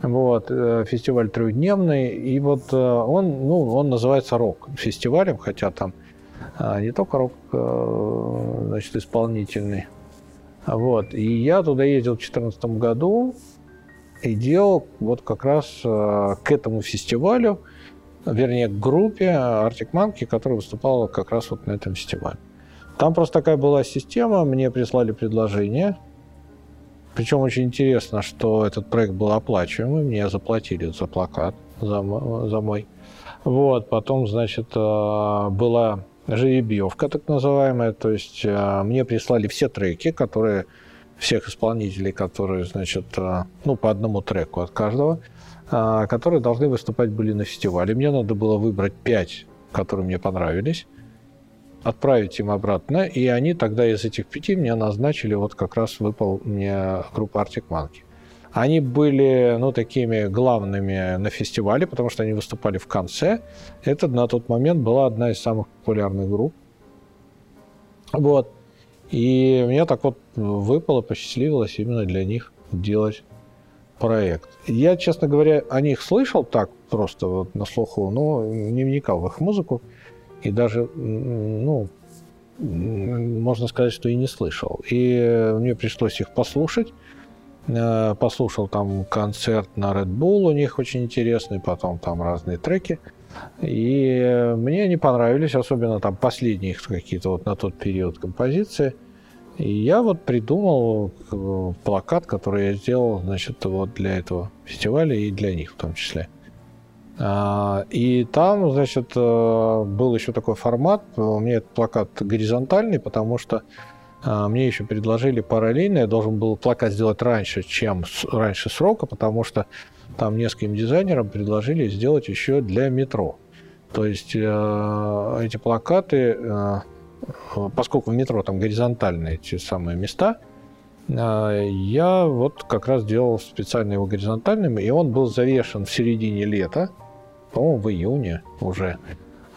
Вот, э, фестиваль трехдневный, и вот э, он, ну, он называется рок-фестивалем, хотя там не только рок, значит, исполнительный. Вот, и я туда ездил в 2014 году и делал вот как раз к этому фестивалю вернее, к группе Arctic Monkey, которая выступала как раз вот на этом фестивале. Там просто такая была система, мне прислали предложение. Причем очень интересно, что этот проект был оплачиваемый, мне заплатили за плакат, за, за мой. Вот, потом, значит, э, была жеребьевка, так называемая, то есть э, мне прислали все треки, которые всех исполнителей, которые, значит, э, ну, по одному треку от каждого. А, которые должны выступать были на фестивале. Мне надо было выбрать пять, которые мне понравились, отправить им обратно, и они тогда из этих пяти мне назначили, вот как раз выпал мне группа Arctic Monkey. Они были, ну, такими главными на фестивале, потому что они выступали в конце. Это на тот момент была одна из самых популярных групп. Вот. И мне так вот выпало, посчастливилось именно для них делать проект. Я, честно говоря, о них слышал так просто вот на слуху, но не вникал в их музыку. И даже, ну, можно сказать, что и не слышал. И мне пришлось их послушать. Э, послушал там концерт на Red Bull, у них очень интересный, потом там разные треки. И мне они понравились, особенно там последние их какие-то вот на тот период композиции – и я вот придумал э, плакат, который я сделал, значит, вот для этого фестиваля и для них в том числе. А, и там, значит, э, был еще такой формат. У меня этот плакат горизонтальный, потому что мне еще предложили параллельно. Я должен был плакат сделать раньше, чем раньше срока, потому что там нескольким дизайнерам предложили сделать еще для метро. То есть э, эти плакаты поскольку в метро там горизонтальные те самые места, а, я вот как раз делал специально его горизонтальным, и он был завешен в середине лета, по-моему, в июне уже,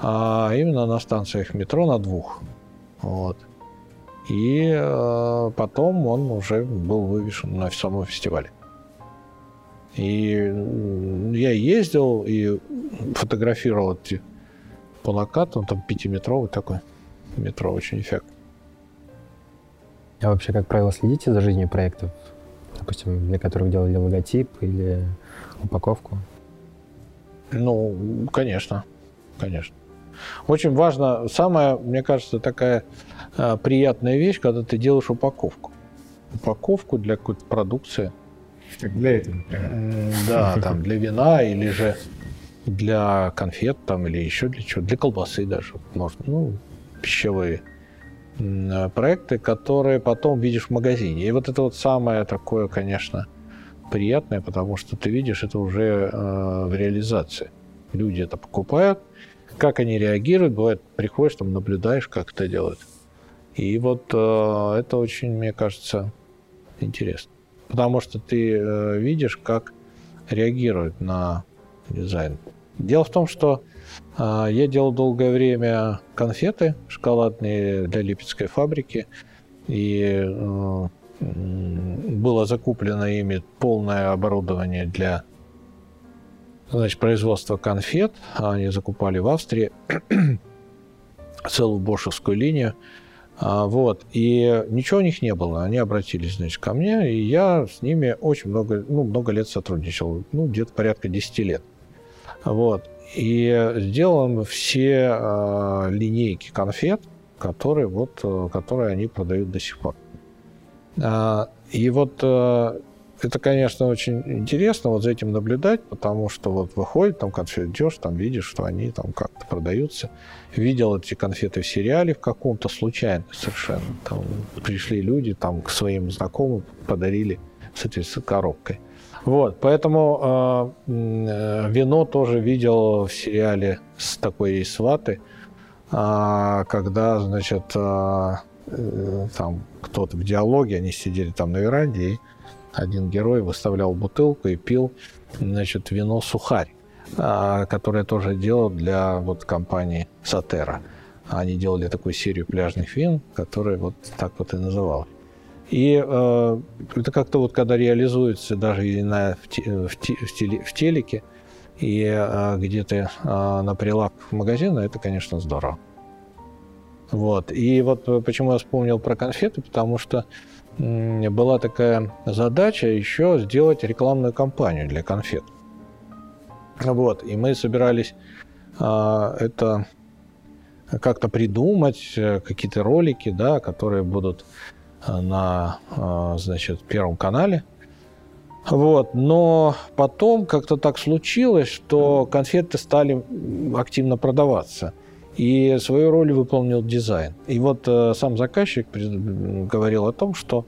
а именно на станциях метро на двух. Вот. И э, потом он уже был вывешен на самом фестивале. И я ездил и фотографировал эти плакаты, он там пятиметровый такой метро очень эффектно. А вообще, как правило, следите за жизнью проектов? Допустим, для которых делали логотип или упаковку? Ну, конечно, конечно. Очень важно, самая, мне кажется, такая приятная вещь, когда ты делаешь упаковку. Упаковку для какой-то продукции. Как для этого, например. Да, там для вина или же для конфет там или еще для чего, для колбасы даже можно. Ну, пищевые проекты, которые потом видишь в магазине. И вот это вот самое такое, конечно, приятное, потому что ты видишь это уже э, в реализации. Люди это покупают, как они реагируют, бывает, приходишь, там наблюдаешь, как это делают. И вот э, это очень, мне кажется, интересно. Потому что ты э, видишь, как реагирует на дизайн. Дело в том, что э, я делал долгое время конфеты шоколадные для Липецкой фабрики, и было закуплено ими полное оборудование для значит, производства конфет. Они закупали в Австрии целую бошевскую линию. А, вот. И ничего у них не было. Они обратились, значит, ко мне, и я с ними очень много, ну, много лет сотрудничал. Ну, где-то порядка 10 лет. Вот. И сделал все э, линейки конфет, которые, вот, э, которые они продают до сих пор. А, и вот э, это, конечно, очень интересно вот за этим наблюдать, потому что вот выходит, там конфет идешь, там видишь, что они там как-то продаются. Видел эти конфеты в сериале в каком-то случайно совершенно. Там пришли люди там к своим знакомым, подарили, соответственно, коробкой. Вот, поэтому э, э, вино тоже видел в сериале с такой сваты, э, когда, значит, э, э, там кто-то в диалоге, они сидели там на веранде, и один герой выставлял бутылку и пил, значит, вино «Сухарь», э, которое тоже делал для вот компании «Сатера». Они делали такую серию пляжных вин, которая вот так вот и называлась. И э, это как-то вот когда реализуется даже и на, в, те, в, в, теле, в телеке, и э, где-то э, на прилавках магазина, это, конечно, здорово. Вот. И вот почему я вспомнил про конфеты, потому что э, была такая задача еще сделать рекламную кампанию для конфет. Вот. И мы собирались э, это как-то придумать, э, какие-то ролики, да, которые будут на, а, значит, Первом канале. Вот. Но потом как-то так случилось, что конфеты стали активно продаваться. И свою роль выполнил дизайн. И вот э, сам заказчик говорил о том, что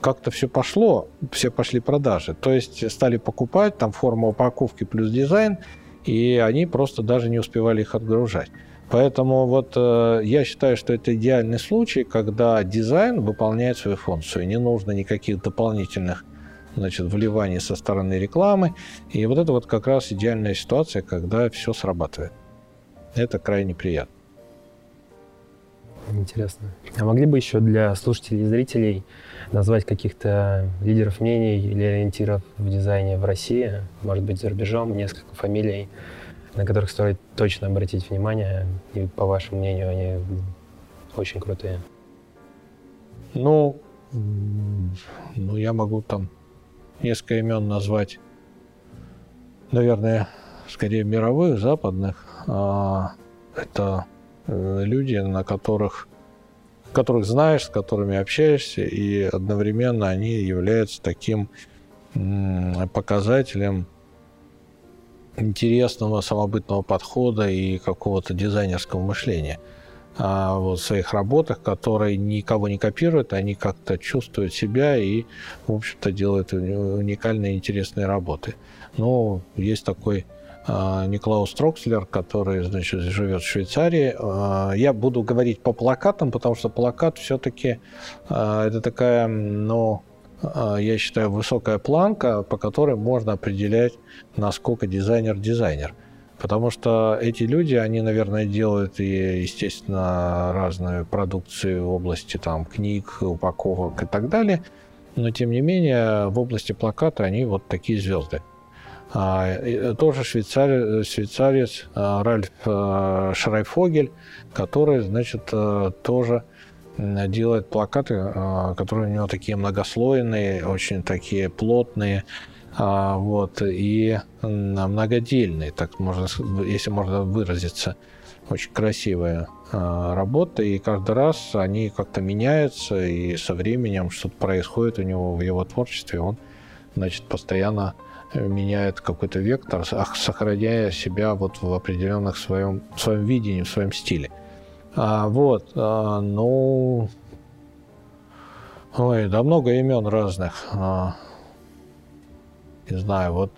как-то все пошло, все пошли продажи. То есть стали покупать, там форма упаковки плюс дизайн, и они просто даже не успевали их отгружать. Поэтому вот э, я считаю, что это идеальный случай, когда дизайн выполняет свою функцию. Не нужно никаких дополнительных значит, вливаний со стороны рекламы. И вот это вот как раз идеальная ситуация, когда все срабатывает. Это крайне приятно. Интересно. А могли бы еще для слушателей и зрителей назвать каких-то лидеров мнений или ориентиров в дизайне в России, может быть, за рубежом, несколько фамилий, на которых стоит точно обратить внимание, и, по вашему мнению, они очень крутые? Ну, ну, я могу там несколько имен назвать, наверное, скорее мировых, западных. А, это э, люди, на которых, которых знаешь, с которыми общаешься, и одновременно они являются таким показателем интересного самобытного подхода и какого-то дизайнерского мышления а вот в своих работах, которые никого не копируют, они как-то чувствуют себя и, в общем-то, делают уникальные интересные работы. Ну, есть такой а, Никлаус Трокслер, который, значит, живет в Швейцарии. А, я буду говорить по плакатам, потому что плакат все-таки а, это такая, ну, я считаю, высокая планка, по которой можно определять, насколько дизайнер дизайнер. Потому что эти люди, они, наверное, делают и, естественно, разную продукцию в области там, книг, упаковок и так далее. Но, тем не менее, в области плаката они вот такие звезды. А, тоже швейцарец, швейцарец а, Ральф Шрайфогель, который, значит, тоже делает плакаты, которые у него такие многослойные, очень такие плотные, а, вот, и многодельные, так можно, если можно выразиться. Очень красивая а, работа, и каждый раз они как-то меняются, и со временем что-то происходит у него в его творчестве, он, значит, постоянно меняет какой-то вектор, сохраняя себя вот в определенных своем, своем видении, в своем стиле. А, вот, а, ну, ой, да много имен разных. А, не знаю, вот.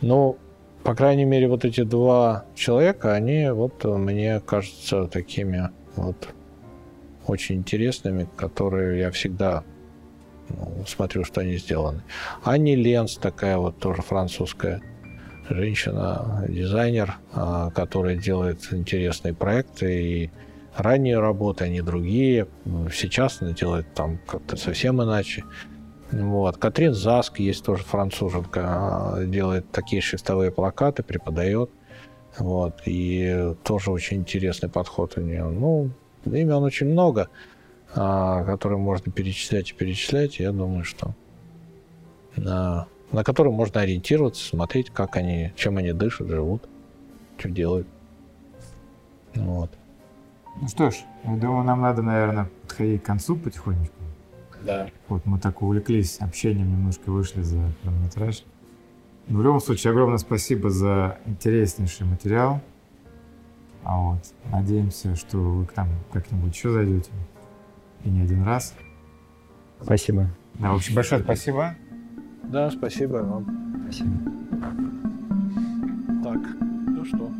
Ну, по крайней мере, вот эти два человека, они вот мне кажутся такими вот очень интересными, которые я всегда смотрю, что они сделаны. Ани Ленс, такая вот тоже французская женщина, дизайнер, а, которая делает интересные проекты и ранние работы, они другие. Сейчас она делает там как-то совсем иначе. Вот. Катрин Заск есть тоже француженка, а, делает такие шрифтовые плакаты, преподает. Вот. И тоже очень интересный подход у нее. Ну, имен очень много, которые можно перечислять и перечислять. Я думаю, что на, на которые можно ориентироваться, смотреть, как они, чем они дышат, живут, что делают. Вот. Ну что ж, я думаю, нам надо, наверное, подходить к концу потихонечку. Да. Вот мы так увлеклись общением, немножко вышли за хронометраж. Но в любом случае, огромное спасибо за интереснейший материал. А вот, надеемся, что вы к нам как-нибудь еще зайдете. И не один раз. Спасибо. Да, в общем, большое спасибо. Да, спасибо вам. Спасибо. Так, ну что.